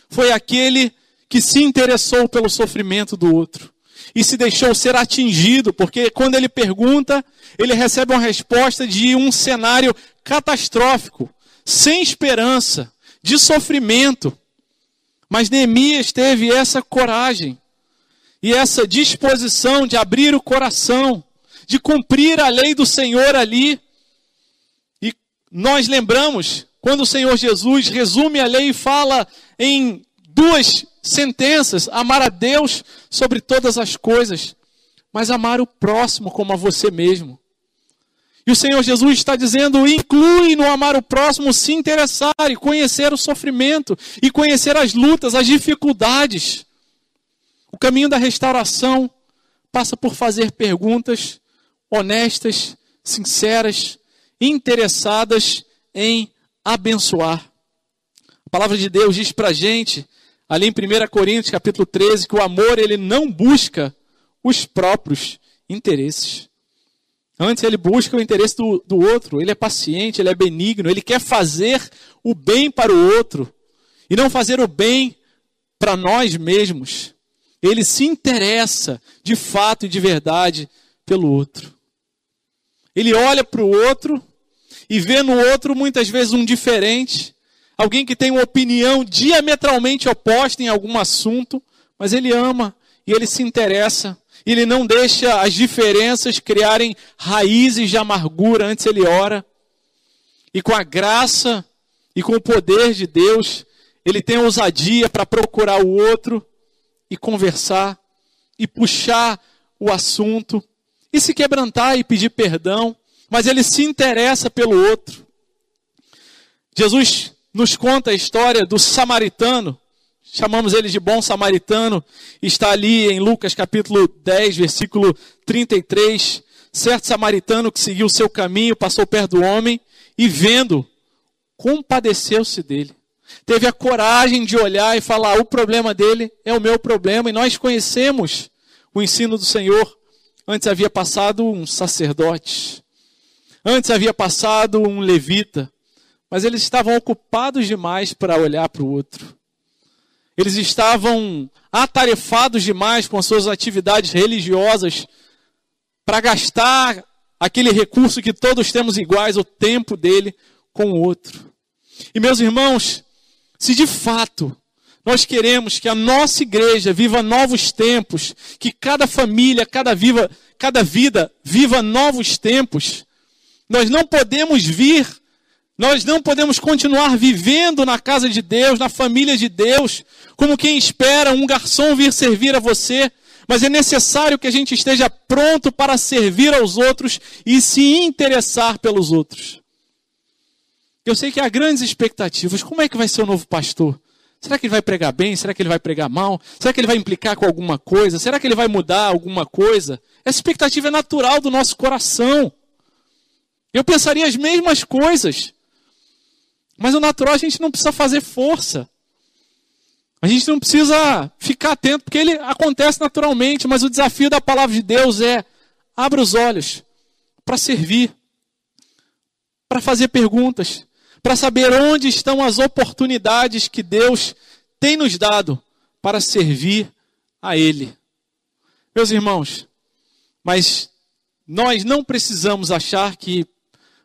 foi aquele que se interessou pelo sofrimento do outro e se deixou ser atingido, porque quando ele pergunta, ele recebe uma resposta de um cenário catastrófico, sem esperança, de sofrimento. Mas Neemias teve essa coragem e essa disposição de abrir o coração, de cumprir a lei do Senhor ali. E nós lembramos quando o Senhor Jesus resume a lei e fala em duas sentenças: amar a Deus sobre todas as coisas, mas amar o próximo como a você mesmo. E o Senhor Jesus está dizendo: inclui no amar o próximo se interessar e conhecer o sofrimento, e conhecer as lutas, as dificuldades. O caminho da restauração passa por fazer perguntas honestas, sinceras, interessadas em abençoar. A palavra de Deus diz para a gente, ali em 1 Coríntios capítulo 13, que o amor ele não busca os próprios interesses. Antes ele busca o interesse do, do outro, ele é paciente, ele é benigno, ele quer fazer o bem para o outro e não fazer o bem para nós mesmos. Ele se interessa de fato e de verdade pelo outro. Ele olha para o outro e vê no outro muitas vezes um diferente, alguém que tem uma opinião diametralmente oposta em algum assunto, mas ele ama e ele se interessa ele não deixa as diferenças criarem raízes de amargura, antes ele ora. E com a graça e com o poder de Deus, ele tem ousadia para procurar o outro e conversar e puxar o assunto e se quebrantar e pedir perdão, mas ele se interessa pelo outro. Jesus nos conta a história do samaritano chamamos ele de bom samaritano, está ali em Lucas capítulo 10, versículo 33. Certo samaritano que seguiu o seu caminho, passou perto do homem e vendo, compadeceu-se dele. Teve a coragem de olhar e falar: o problema dele é o meu problema, e nós conhecemos o ensino do Senhor. Antes havia passado um sacerdote, antes havia passado um levita, mas eles estavam ocupados demais para olhar para o outro. Eles estavam atarefados demais com as suas atividades religiosas para gastar aquele recurso que todos temos iguais, o tempo dele com o outro. E meus irmãos, se de fato Nós queremos que a nossa igreja viva novos tempos, que cada família, cada, viva, cada vida viva novos tempos. Nós não podemos vir, nós não podemos continuar vivendo na casa de Deus, na família de Deus, como quem espera um garçom vir servir a você, mas é necessário que a gente esteja pronto para servir aos outros e se interessar pelos outros. Eu sei que há grandes expectativas. Como é que vai ser o novo pastor? Será que ele vai pregar bem? Será que ele vai pregar mal? Será que ele vai implicar com alguma coisa? Será que ele vai mudar alguma coisa? Essa expectativa é natural do nosso coração. Eu pensaria as mesmas coisas. Mas o natural a gente não precisa fazer força. A gente não precisa ficar atento, porque ele acontece naturalmente, mas o desafio da palavra de Deus é: abra os olhos para servir, para fazer perguntas, para saber onde estão as oportunidades que Deus tem nos dado para servir a Ele. Meus irmãos, mas nós não precisamos achar que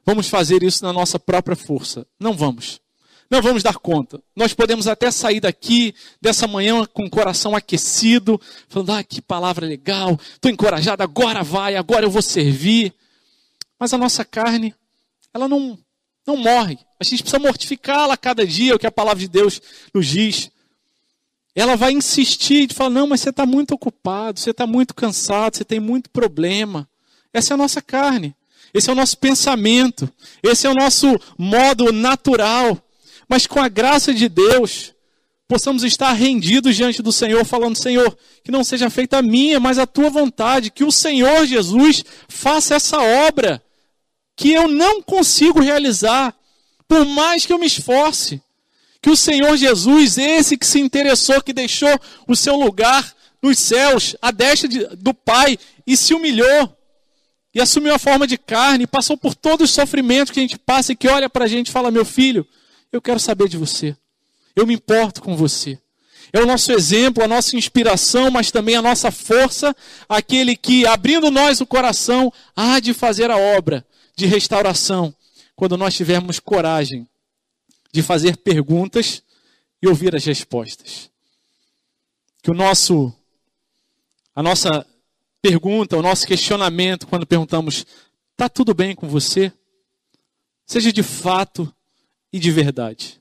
vamos fazer isso na nossa própria força. Não vamos. Não vamos dar conta. Nós podemos até sair daqui, dessa manhã, com o coração aquecido, falando: ah, que palavra legal, estou encorajado, agora vai, agora eu vou servir. Mas a nossa carne, ela não, não morre. A gente precisa mortificá-la cada dia, o que a palavra de Deus nos diz. Ela vai insistir e falar: não, mas você está muito ocupado, você está muito cansado, você tem muito problema. Essa é a nossa carne, esse é o nosso pensamento, esse é o nosso modo natural. Mas com a graça de Deus, possamos estar rendidos diante do Senhor, falando: Senhor, que não seja feita a minha, mas a tua vontade, que o Senhor Jesus faça essa obra que eu não consigo realizar, por mais que eu me esforce. Que o Senhor Jesus, esse que se interessou, que deixou o seu lugar nos céus, a destra de, do Pai, e se humilhou, e assumiu a forma de carne, passou por todos os sofrimentos que a gente passa, e que olha para a gente e fala: Meu filho, eu quero saber de você, eu me importo com você. É o nosso exemplo, a nossa inspiração, mas também a nossa força, aquele que, abrindo nós o coração, há de fazer a obra de restauração, quando nós tivermos coragem de fazer perguntas e ouvir as respostas. Que o nosso a nossa pergunta, o nosso questionamento quando perguntamos: "Tá tudo bem com você?" seja de fato e de verdade.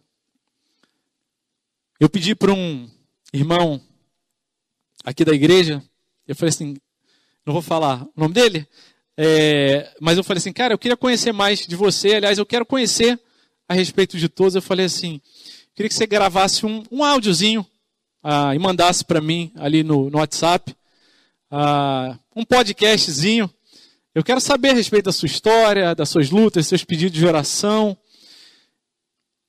Eu pedi para um irmão aqui da igreja, eu falei assim, não vou falar o nome dele, é, mas eu falei assim, cara, eu queria conhecer mais de você. Aliás, eu quero conhecer a respeito de todos. Eu falei assim, queria que você gravasse um, um áudiozinho ah, e mandasse para mim ali no, no WhatsApp. Ah, um podcastzinho. Eu quero saber a respeito da sua história, das suas lutas, seus pedidos de oração.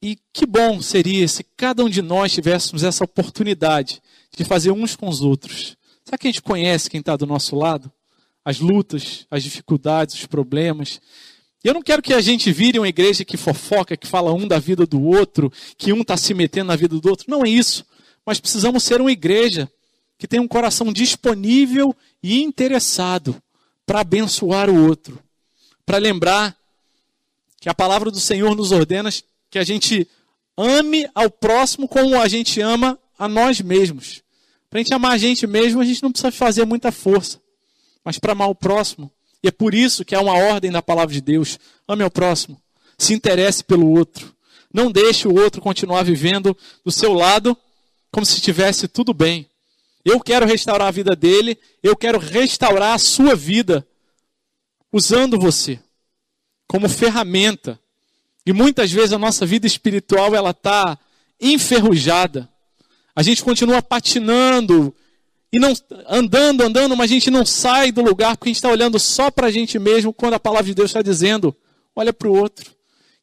E que bom seria se cada um de nós tivéssemos essa oportunidade de fazer uns com os outros. Será que a gente conhece quem está do nosso lado? As lutas, as dificuldades, os problemas. Eu não quero que a gente vire uma igreja que fofoca, que fala um da vida do outro, que um está se metendo na vida do outro. Não é isso. Mas precisamos ser uma igreja que tem um coração disponível e interessado para abençoar o outro. Para lembrar que a palavra do Senhor nos ordena que a gente ame ao próximo como a gente ama a nós mesmos. Para a gente amar a gente mesmo, a gente não precisa fazer muita força mas para amar o próximo. E é por isso que há uma ordem na palavra de Deus: ame ao próximo, se interesse pelo outro. Não deixe o outro continuar vivendo do seu lado como se estivesse tudo bem. Eu quero restaurar a vida dele, eu quero restaurar a sua vida usando você como ferramenta. E muitas vezes a nossa vida espiritual ela está enferrujada. A gente continua patinando, e não andando, andando, mas a gente não sai do lugar porque a gente está olhando só para a gente mesmo, quando a palavra de Deus está dizendo: olha para o outro,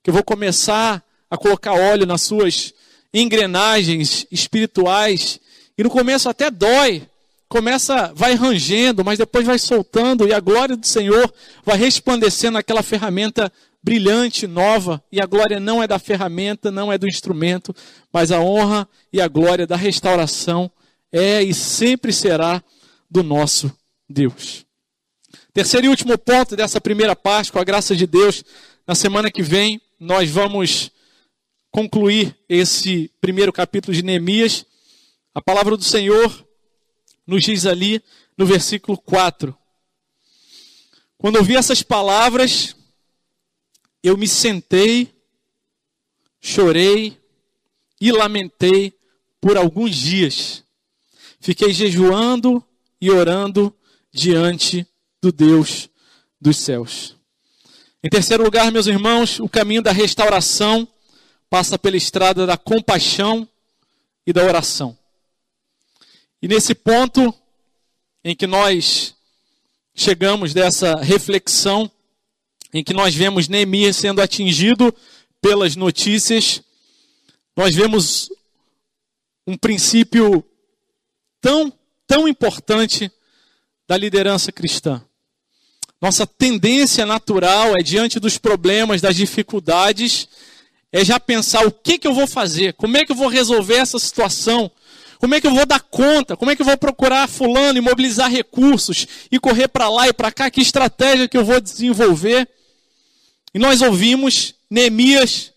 que eu vou começar a colocar óleo nas suas engrenagens espirituais. E no começo até dói, começa, vai rangendo, mas depois vai soltando e a glória do Senhor vai resplandecendo aquela ferramenta brilhante, nova. E a glória não é da ferramenta, não é do instrumento, mas a honra e a glória da restauração é e sempre será do nosso Deus. Terceiro e último ponto dessa primeira parte, com a graça de Deus, na semana que vem nós vamos concluir esse primeiro capítulo de Neemias A palavra do Senhor nos diz ali no versículo 4. Quando ouvi essas palavras, eu me sentei, chorei e lamentei por alguns dias. Fiquei jejuando e orando diante do Deus dos céus. Em terceiro lugar, meus irmãos, o caminho da restauração passa pela estrada da compaixão e da oração. E nesse ponto em que nós chegamos dessa reflexão, em que nós vemos Neemias sendo atingido pelas notícias, nós vemos um princípio tão, tão importante da liderança cristã. Nossa tendência natural é, diante dos problemas, das dificuldades, é já pensar o que, que eu vou fazer, como é que eu vou resolver essa situação, como é que eu vou dar conta, como é que eu vou procurar fulano e mobilizar recursos e correr para lá e para cá, que estratégia que eu vou desenvolver. E nós ouvimos Neemias,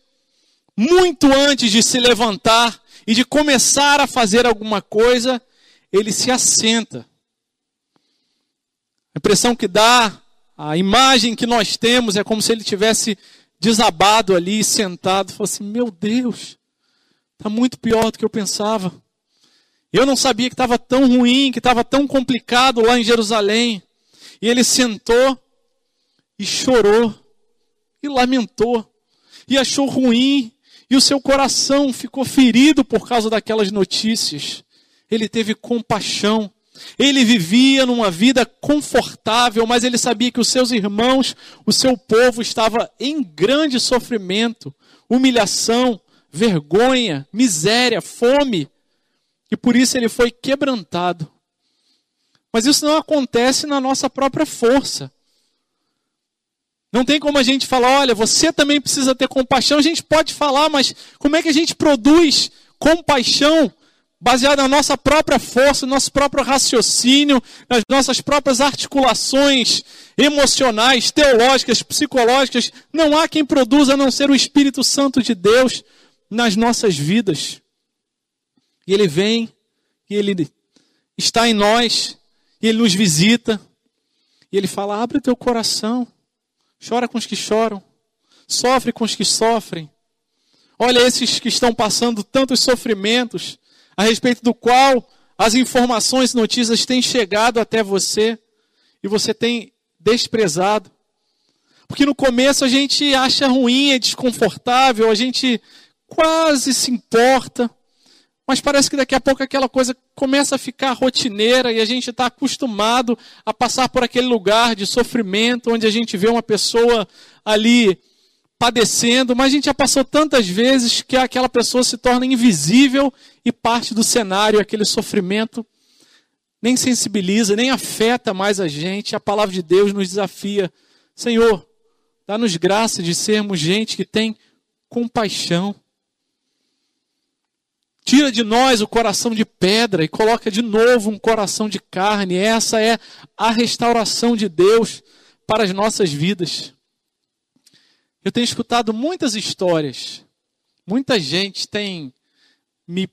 muito antes de se levantar e de começar a fazer alguma coisa, ele se assenta. A impressão que dá, a imagem que nós temos é como se ele tivesse desabado ali, sentado, falou assim: Meu Deus, está muito pior do que eu pensava. Eu não sabia que estava tão ruim, que estava tão complicado lá em Jerusalém. E ele sentou e chorou e lamentou e achou ruim e o seu coração ficou ferido por causa daquelas notícias. Ele teve compaixão. Ele vivia numa vida confortável, mas ele sabia que os seus irmãos, o seu povo estava em grande sofrimento, humilhação, vergonha, miséria, fome. E por isso ele foi quebrantado. Mas isso não acontece na nossa própria força. Não tem como a gente falar, olha, você também precisa ter compaixão. A gente pode falar, mas como é que a gente produz compaixão baseada na nossa própria força, no nosso próprio raciocínio, nas nossas próprias articulações emocionais, teológicas, psicológicas? Não há quem produza a não ser o Espírito Santo de Deus nas nossas vidas. E ele vem, e ele está em nós, e ele nos visita, e ele fala: abre o teu coração, chora com os que choram, sofre com os que sofrem. Olha esses que estão passando tantos sofrimentos, a respeito do qual as informações e notícias têm chegado até você e você tem desprezado. Porque no começo a gente acha ruim, é desconfortável, a gente quase se importa, mas parece que daqui a pouco aquela coisa começa a ficar rotineira e a gente está acostumado a passar por aquele lugar de sofrimento, onde a gente vê uma pessoa ali padecendo, mas a gente já passou tantas vezes que aquela pessoa se torna invisível e parte do cenário, aquele sofrimento nem sensibiliza, nem afeta mais a gente. A palavra de Deus nos desafia: Senhor, dá-nos graça de sermos gente que tem compaixão Tira de nós o coração de pedra e coloca de novo um coração de carne. Essa é a restauração de Deus para as nossas vidas. Eu tenho escutado muitas histórias. Muita gente tem me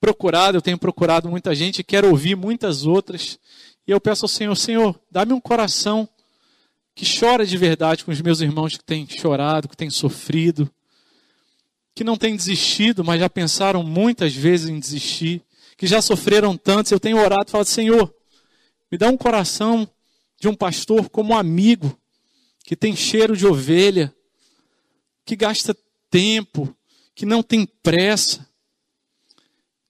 procurado, eu tenho procurado muita gente, quero ouvir muitas outras. E eu peço ao Senhor, Senhor, dá-me um coração que chora de verdade com os meus irmãos que têm chorado, que têm sofrido que não têm desistido, mas já pensaram muitas vezes em desistir, que já sofreram tanto. Eu tenho orado e falado, Senhor, me dá um coração de um pastor como um amigo, que tem cheiro de ovelha, que gasta tempo, que não tem pressa.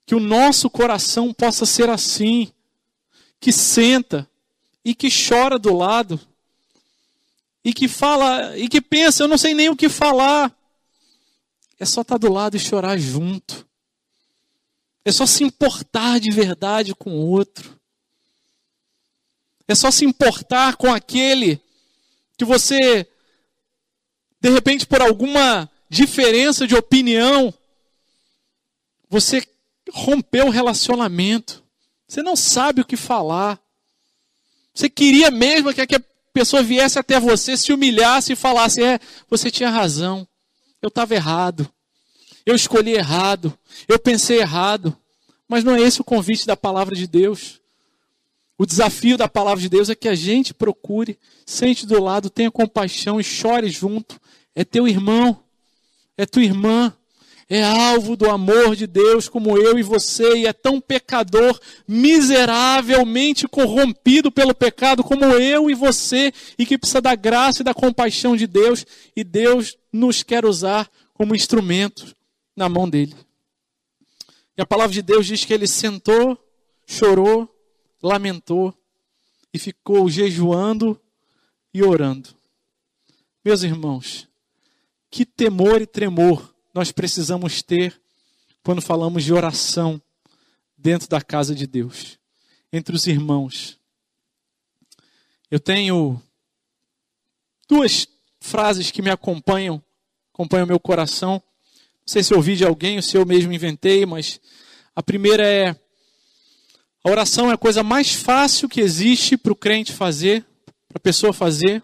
Que o nosso coração possa ser assim, que senta e que chora do lado, e que fala, e que pensa, eu não sei nem o que falar, é só estar do lado e chorar junto. É só se importar de verdade com o outro. É só se importar com aquele que você, de repente, por alguma diferença de opinião, você rompeu o relacionamento. Você não sabe o que falar. Você queria mesmo que a pessoa viesse até você, se humilhasse e falasse: É, você tinha razão eu estava errado. Eu escolhi errado. Eu pensei errado. Mas não é esse o convite da palavra de Deus. O desafio da palavra de Deus é que a gente procure, sente do lado, tenha compaixão e chore junto. É teu irmão, é tua irmã, é alvo do amor de Deus como eu e você, e é tão pecador, miseravelmente corrompido pelo pecado como eu e você, e que precisa da graça e da compaixão de Deus, e Deus nos quer usar como instrumento na mão dele. E a palavra de Deus diz que ele sentou, chorou, lamentou e ficou jejuando e orando. Meus irmãos, que temor e tremor nós precisamos ter quando falamos de oração dentro da casa de Deus, entre os irmãos. Eu tenho duas frases que me acompanham, acompanham meu coração. Não sei se eu ouvi de alguém ou se eu mesmo inventei, mas a primeira é a oração é a coisa mais fácil que existe para o crente fazer, para a pessoa fazer,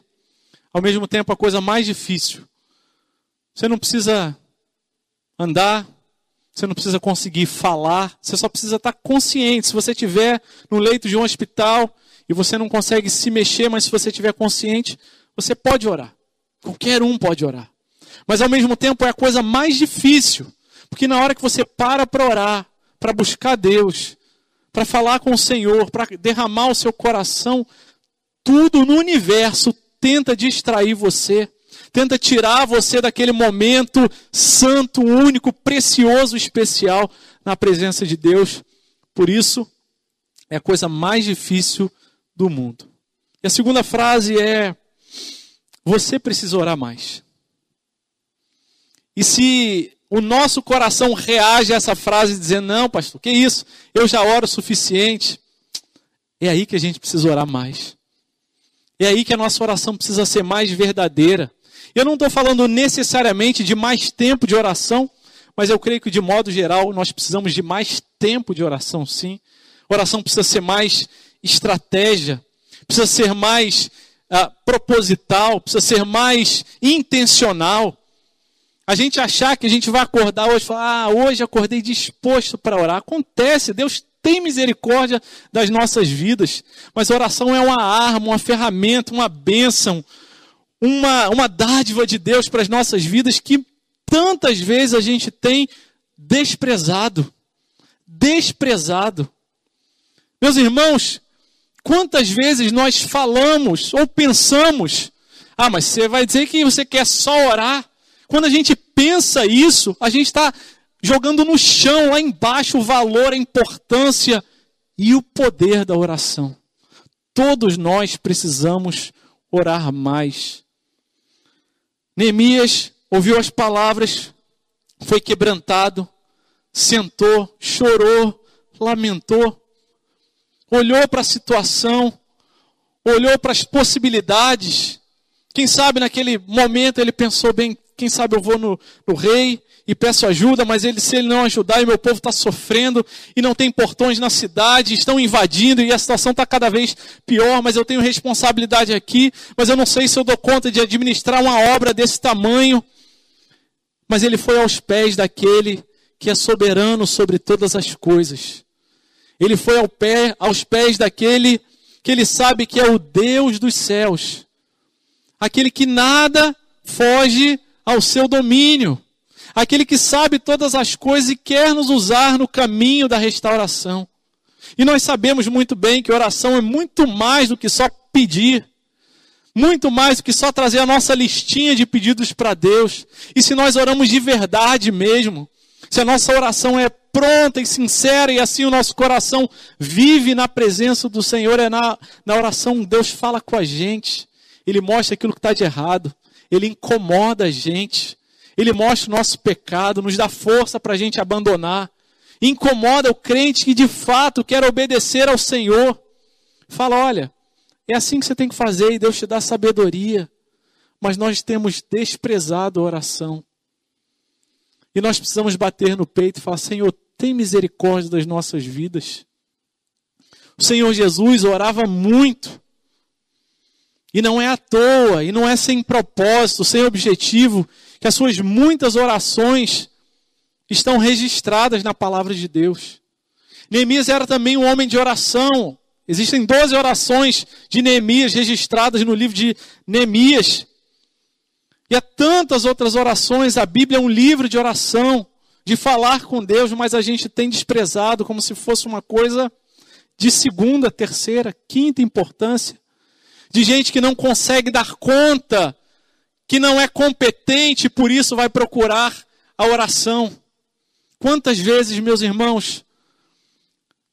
ao mesmo tempo a coisa mais difícil. Você não precisa andar, você não precisa conseguir falar, você só precisa estar consciente. Se você estiver no leito de um hospital e você não consegue se mexer, mas se você estiver consciente, você pode orar. Qualquer um pode orar. Mas ao mesmo tempo é a coisa mais difícil, porque na hora que você para para orar, para buscar Deus, para falar com o Senhor, para derramar o seu coração, tudo no universo tenta distrair você, tenta tirar você daquele momento santo, único, precioso, especial na presença de Deus. Por isso, é a coisa mais difícil do mundo. E a segunda frase é: você precisa orar mais. E se o nosso coração reage a essa frase dizendo: Não, pastor, que isso? Eu já oro o suficiente. É aí que a gente precisa orar mais. É aí que a nossa oração precisa ser mais verdadeira. Eu não estou falando necessariamente de mais tempo de oração, mas eu creio que de modo geral nós precisamos de mais tempo de oração, sim. oração precisa ser mais estratégia, precisa ser mais uh, proposital, precisa ser mais intencional. A gente achar que a gente vai acordar hoje e falar, ah, hoje acordei disposto para orar. Acontece, Deus tem misericórdia das nossas vidas. Mas a oração é uma arma, uma ferramenta, uma bênção, uma, uma dádiva de Deus para as nossas vidas que tantas vezes a gente tem desprezado. Desprezado. Meus irmãos, quantas vezes nós falamos ou pensamos, ah, mas você vai dizer que você quer só orar? Quando a gente pensa isso, a gente está jogando no chão, lá embaixo, o valor, a importância e o poder da oração. Todos nós precisamos orar mais. Neemias ouviu as palavras, foi quebrantado, sentou, chorou, lamentou, olhou para a situação, olhou para as possibilidades. Quem sabe naquele momento ele pensou bem, quem sabe eu vou no, no rei e peço ajuda, mas ele, se ele não ajudar e meu povo está sofrendo e não tem portões na cidade, estão invadindo e a situação está cada vez pior, mas eu tenho responsabilidade aqui, mas eu não sei se eu dou conta de administrar uma obra desse tamanho. Mas ele foi aos pés daquele que é soberano sobre todas as coisas. Ele foi ao pé, aos pés daquele que ele sabe que é o Deus dos céus. Aquele que nada foge ao seu domínio. Aquele que sabe todas as coisas e quer nos usar no caminho da restauração. E nós sabemos muito bem que oração é muito mais do que só pedir. Muito mais do que só trazer a nossa listinha de pedidos para Deus. E se nós oramos de verdade mesmo, se a nossa oração é pronta e sincera e assim o nosso coração vive na presença do Senhor, é na, na oração Deus fala com a gente. Ele mostra aquilo que está de errado ele incomoda a gente, ele mostra o nosso pecado, nos dá força para a gente abandonar, incomoda o crente que de fato quer obedecer ao Senhor. Fala: olha, é assim que você tem que fazer e Deus te dá sabedoria. Mas nós temos desprezado a oração. E nós precisamos bater no peito e falar: Senhor, tem misericórdia das nossas vidas. O Senhor Jesus orava muito. E não é à toa, e não é sem propósito, sem objetivo, que as suas muitas orações estão registradas na palavra de Deus. Neemias era também um homem de oração. Existem 12 orações de Neemias registradas no livro de Neemias. E há tantas outras orações. A Bíblia é um livro de oração, de falar com Deus, mas a gente tem desprezado como se fosse uma coisa de segunda, terceira, quinta importância. De gente que não consegue dar conta, que não é competente, por isso vai procurar a oração. Quantas vezes, meus irmãos,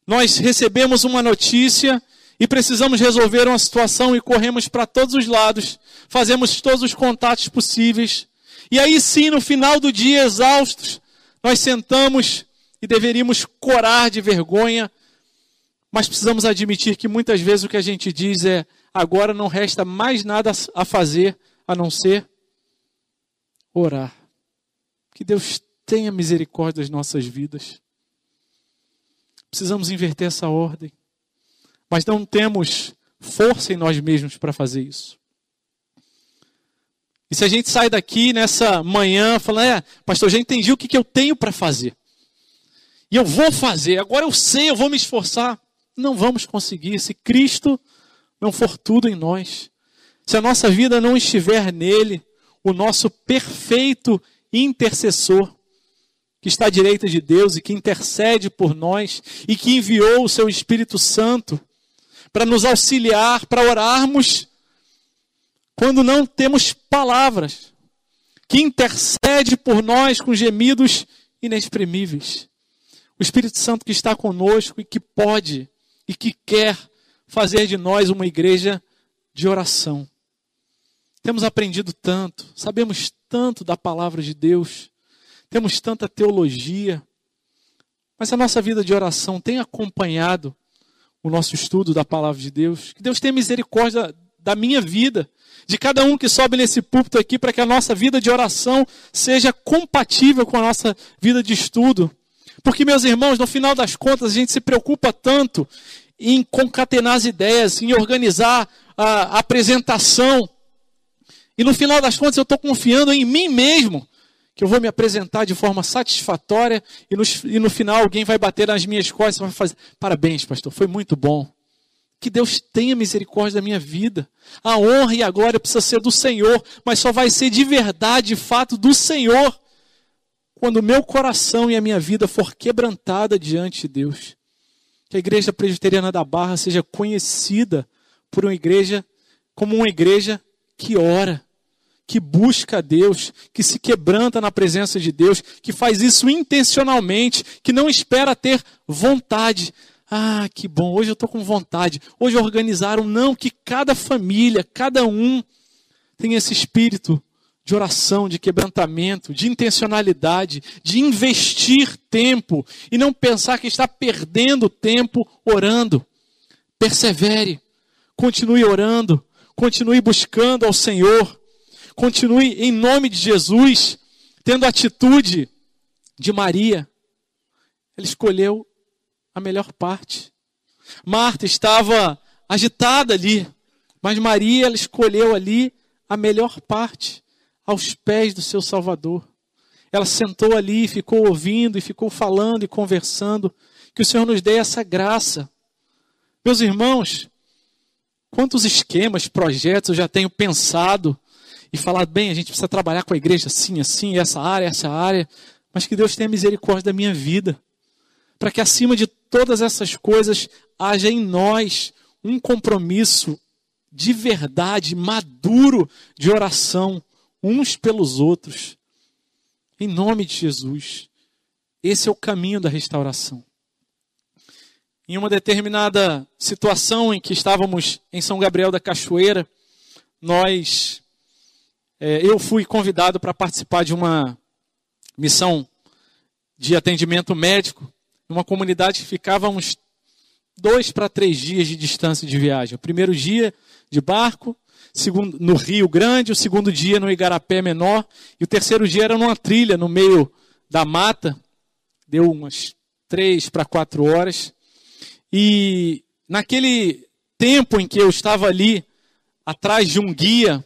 nós recebemos uma notícia e precisamos resolver uma situação e corremos para todos os lados, fazemos todos os contatos possíveis. E aí sim, no final do dia, exaustos, nós sentamos e deveríamos corar de vergonha, mas precisamos admitir que muitas vezes o que a gente diz é: agora não resta mais nada a fazer a não ser orar. Que Deus tenha misericórdia das nossas vidas. Precisamos inverter essa ordem. Mas não temos força em nós mesmos para fazer isso. E se a gente sai daqui nessa manhã falando, é, pastor, já entendi o que, que eu tenho para fazer. E eu vou fazer, agora eu sei, eu vou me esforçar. Não vamos conseguir se Cristo não for tudo em nós. Se a nossa vida não estiver nele, o nosso perfeito intercessor, que está à direita de Deus e que intercede por nós e que enviou o seu Espírito Santo para nos auxiliar, para orarmos quando não temos palavras, que intercede por nós com gemidos inexprimíveis. O Espírito Santo que está conosco e que pode e que quer fazer de nós uma igreja de oração. Temos aprendido tanto, sabemos tanto da palavra de Deus, temos tanta teologia, mas a nossa vida de oração tem acompanhado o nosso estudo da palavra de Deus. Que Deus tenha misericórdia da minha vida, de cada um que sobe nesse púlpito aqui, para que a nossa vida de oração seja compatível com a nossa vida de estudo. Porque, meus irmãos, no final das contas, a gente se preocupa tanto em concatenar as ideias, em organizar a apresentação. E no final das contas, eu estou confiando em mim mesmo que eu vou me apresentar de forma satisfatória e no, e no final alguém vai bater nas minhas costas e vai fazer: parabéns, pastor, foi muito bom. Que Deus tenha misericórdia da minha vida. A honra e a glória precisa ser do Senhor, mas só vai ser de verdade, de fato, do Senhor, quando o meu coração e a minha vida for quebrantada diante de Deus. Que a igreja presbiteriana da Barra seja conhecida por uma igreja como uma igreja que ora, que busca a Deus, que se quebranta na presença de Deus, que faz isso intencionalmente, que não espera ter vontade. Ah, que bom, hoje eu estou com vontade. Hoje organizaram, não, que cada família, cada um tem esse espírito de oração, de quebrantamento, de intencionalidade, de investir tempo e não pensar que está perdendo tempo orando. Persevere, continue orando, continue buscando ao Senhor, Continue em nome de Jesus, tendo a atitude de Maria. Ela escolheu a melhor parte. Marta estava agitada ali, mas Maria ela escolheu ali a melhor parte, aos pés do seu Salvador. Ela sentou ali, ficou ouvindo e ficou falando e conversando. Que o Senhor nos dê essa graça. Meus irmãos, quantos esquemas, projetos eu já tenho pensado e falar, bem, a gente precisa trabalhar com a igreja assim, assim, essa área, essa área, mas que Deus tenha misericórdia da minha vida, para que acima de todas essas coisas haja em nós um compromisso de verdade, maduro de oração, uns pelos outros, em nome de Jesus. Esse é o caminho da restauração. Em uma determinada situação em que estávamos em São Gabriel da Cachoeira, nós é, eu fui convidado para participar de uma missão de atendimento médico numa comunidade que ficava uns dois para três dias de distância de viagem. O primeiro dia de barco, segundo, no Rio Grande, o segundo dia no Igarapé Menor, e o terceiro dia era numa trilha no meio da mata, deu umas três para quatro horas. E naquele tempo em que eu estava ali, atrás de um guia,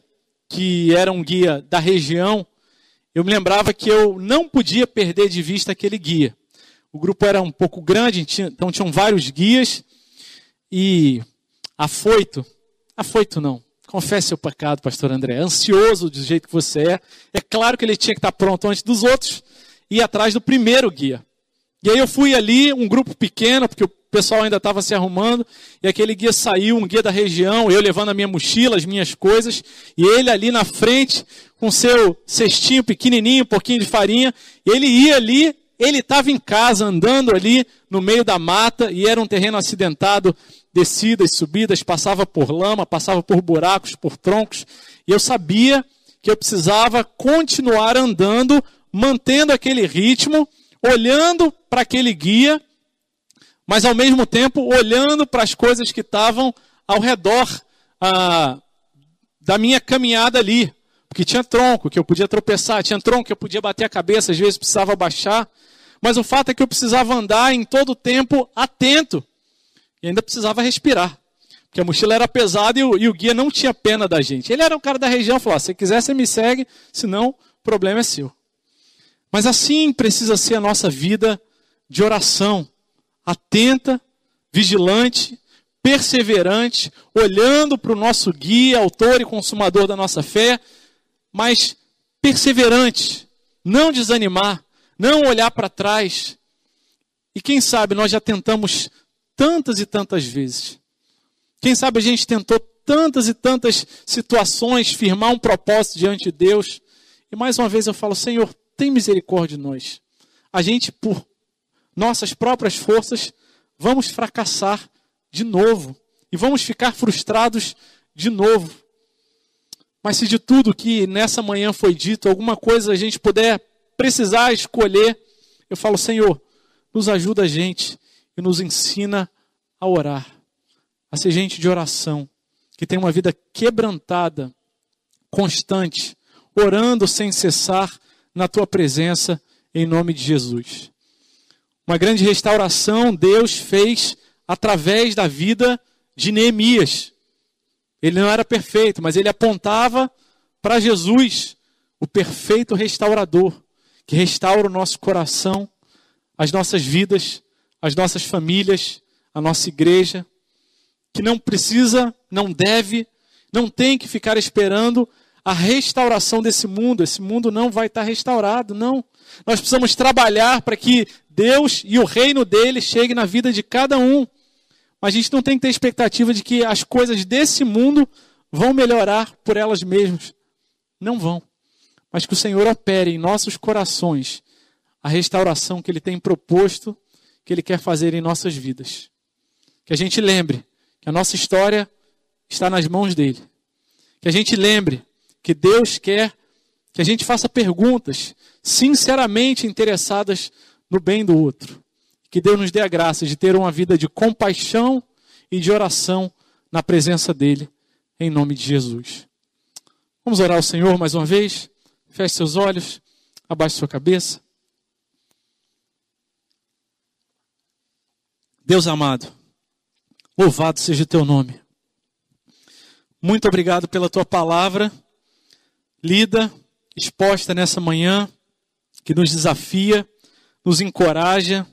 que era um guia da região, eu me lembrava que eu não podia perder de vista aquele guia. o grupo era um pouco grande, então tinham vários guias. E afoito, afoito não, confesse seu pecado, pastor André, ansioso do jeito que você é. É claro que ele tinha que estar pronto antes dos outros e ir atrás do primeiro guia. E aí eu fui ali, um grupo pequeno, porque o pessoal ainda estava se arrumando, e aquele guia saiu, um guia da região, eu levando a minha mochila, as minhas coisas, e ele ali na frente, com seu cestinho pequenininho, um pouquinho de farinha, ele ia ali, ele estava em casa, andando ali no meio da mata, e era um terreno acidentado, descidas, subidas, passava por lama, passava por buracos, por troncos, e eu sabia que eu precisava continuar andando, mantendo aquele ritmo, olhando para aquele guia, mas ao mesmo tempo olhando para as coisas que estavam ao redor ah, da minha caminhada ali. Porque tinha tronco que eu podia tropeçar, tinha tronco que eu podia bater a cabeça, às vezes precisava baixar. Mas o fato é que eu precisava andar em todo o tempo atento. E ainda precisava respirar. Porque a mochila era pesada e o, e o guia não tinha pena da gente. Ele era um cara da região, falou: se quiser, você me segue, senão o problema é seu. Mas assim precisa ser a nossa vida de oração, atenta, vigilante, perseverante, olhando para o nosso guia, autor e consumador da nossa fé, mas perseverante, não desanimar, não olhar para trás. E quem sabe nós já tentamos tantas e tantas vezes. Quem sabe a gente tentou tantas e tantas situações firmar um propósito diante de Deus. E mais uma vez eu falo, Senhor, tem misericórdia de nós. A gente, por nossas próprias forças, vamos fracassar de novo. E vamos ficar frustrados de novo. Mas se de tudo que nessa manhã foi dito, alguma coisa a gente puder precisar escolher, eu falo, Senhor, nos ajuda a gente e nos ensina a orar, a ser gente de oração, que tem uma vida quebrantada, constante, orando sem cessar na tua presença, em nome de Jesus. Uma grande restauração Deus fez através da vida de Neemias. Ele não era perfeito, mas ele apontava para Jesus, o perfeito restaurador, que restaura o nosso coração, as nossas vidas, as nossas famílias, a nossa igreja, que não precisa, não deve, não tem que ficar esperando a restauração desse mundo. Esse mundo não vai estar restaurado, não. Nós precisamos trabalhar para que Deus e o reino dele chegue na vida de cada um. Mas a gente não tem que ter expectativa de que as coisas desse mundo vão melhorar por elas mesmas. Não vão. Mas que o Senhor opere em nossos corações a restauração que ele tem proposto, que ele quer fazer em nossas vidas. Que a gente lembre que a nossa história está nas mãos dele. Que a gente lembre que Deus quer que a gente faça perguntas sinceramente interessadas no bem do outro. Que Deus nos dê a graça de ter uma vida de compaixão e de oração na presença dele, em nome de Jesus. Vamos orar ao Senhor mais uma vez? Feche seus olhos, abaixe sua cabeça. Deus amado, louvado seja o teu nome. Muito obrigado pela tua palavra lida, exposta nessa manhã, que nos desafia, nos encoraja,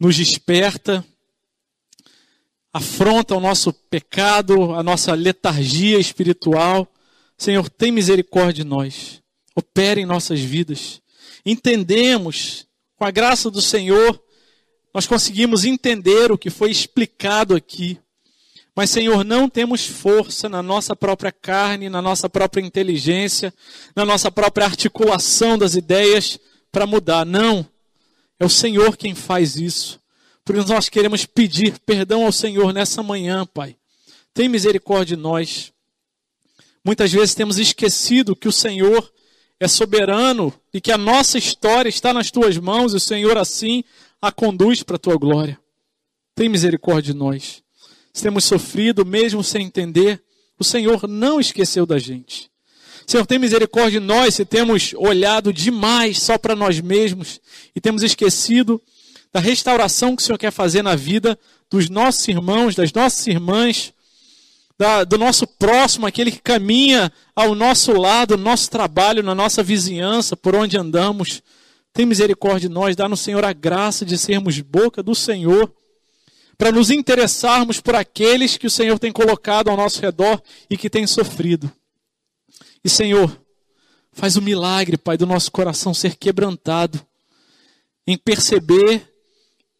nos desperta, afronta o nosso pecado, a nossa letargia espiritual. Senhor, tem misericórdia de nós. Opera em nossas vidas. Entendemos, com a graça do Senhor, nós conseguimos entender o que foi explicado aqui. Mas, Senhor, não temos força na nossa própria carne, na nossa própria inteligência, na nossa própria articulação das ideias para mudar. Não. É o Senhor quem faz isso. Por isso nós queremos pedir perdão ao Senhor nessa manhã, Pai. Tem misericórdia de nós. Muitas vezes temos esquecido que o Senhor é soberano e que a nossa história está nas tuas mãos e o Senhor assim a conduz para a tua glória. Tem misericórdia de nós se temos sofrido mesmo sem entender, o Senhor não esqueceu da gente. Senhor, tem misericórdia de nós se temos olhado demais só para nós mesmos e temos esquecido da restauração que o Senhor quer fazer na vida dos nossos irmãos, das nossas irmãs, da, do nosso próximo, aquele que caminha ao nosso lado, no nosso trabalho, na nossa vizinhança, por onde andamos. Tem misericórdia de nós, dá-nos, Senhor, a graça de sermos boca do Senhor, para nos interessarmos por aqueles que o Senhor tem colocado ao nosso redor e que têm sofrido. E, Senhor, faz o milagre, Pai, do nosso coração ser quebrantado, em perceber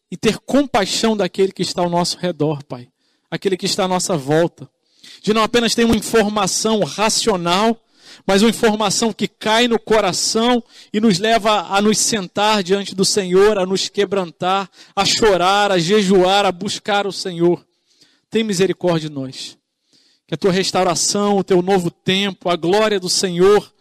e ter compaixão daquele que está ao nosso redor, Pai, aquele que está à nossa volta. De não apenas ter uma informação racional, mas uma informação que cai no coração e nos leva a nos sentar diante do Senhor, a nos quebrantar, a chorar, a jejuar, a buscar o Senhor. Tem misericórdia de nós. Que a tua restauração, o teu novo tempo, a glória do Senhor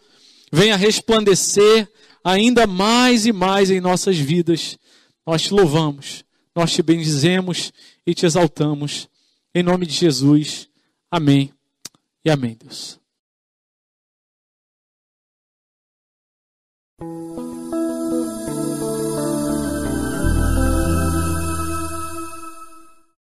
venha resplandecer ainda mais e mais em nossas vidas. Nós te louvamos, nós te bendizemos e te exaltamos. Em nome de Jesus. Amém e amém, Deus.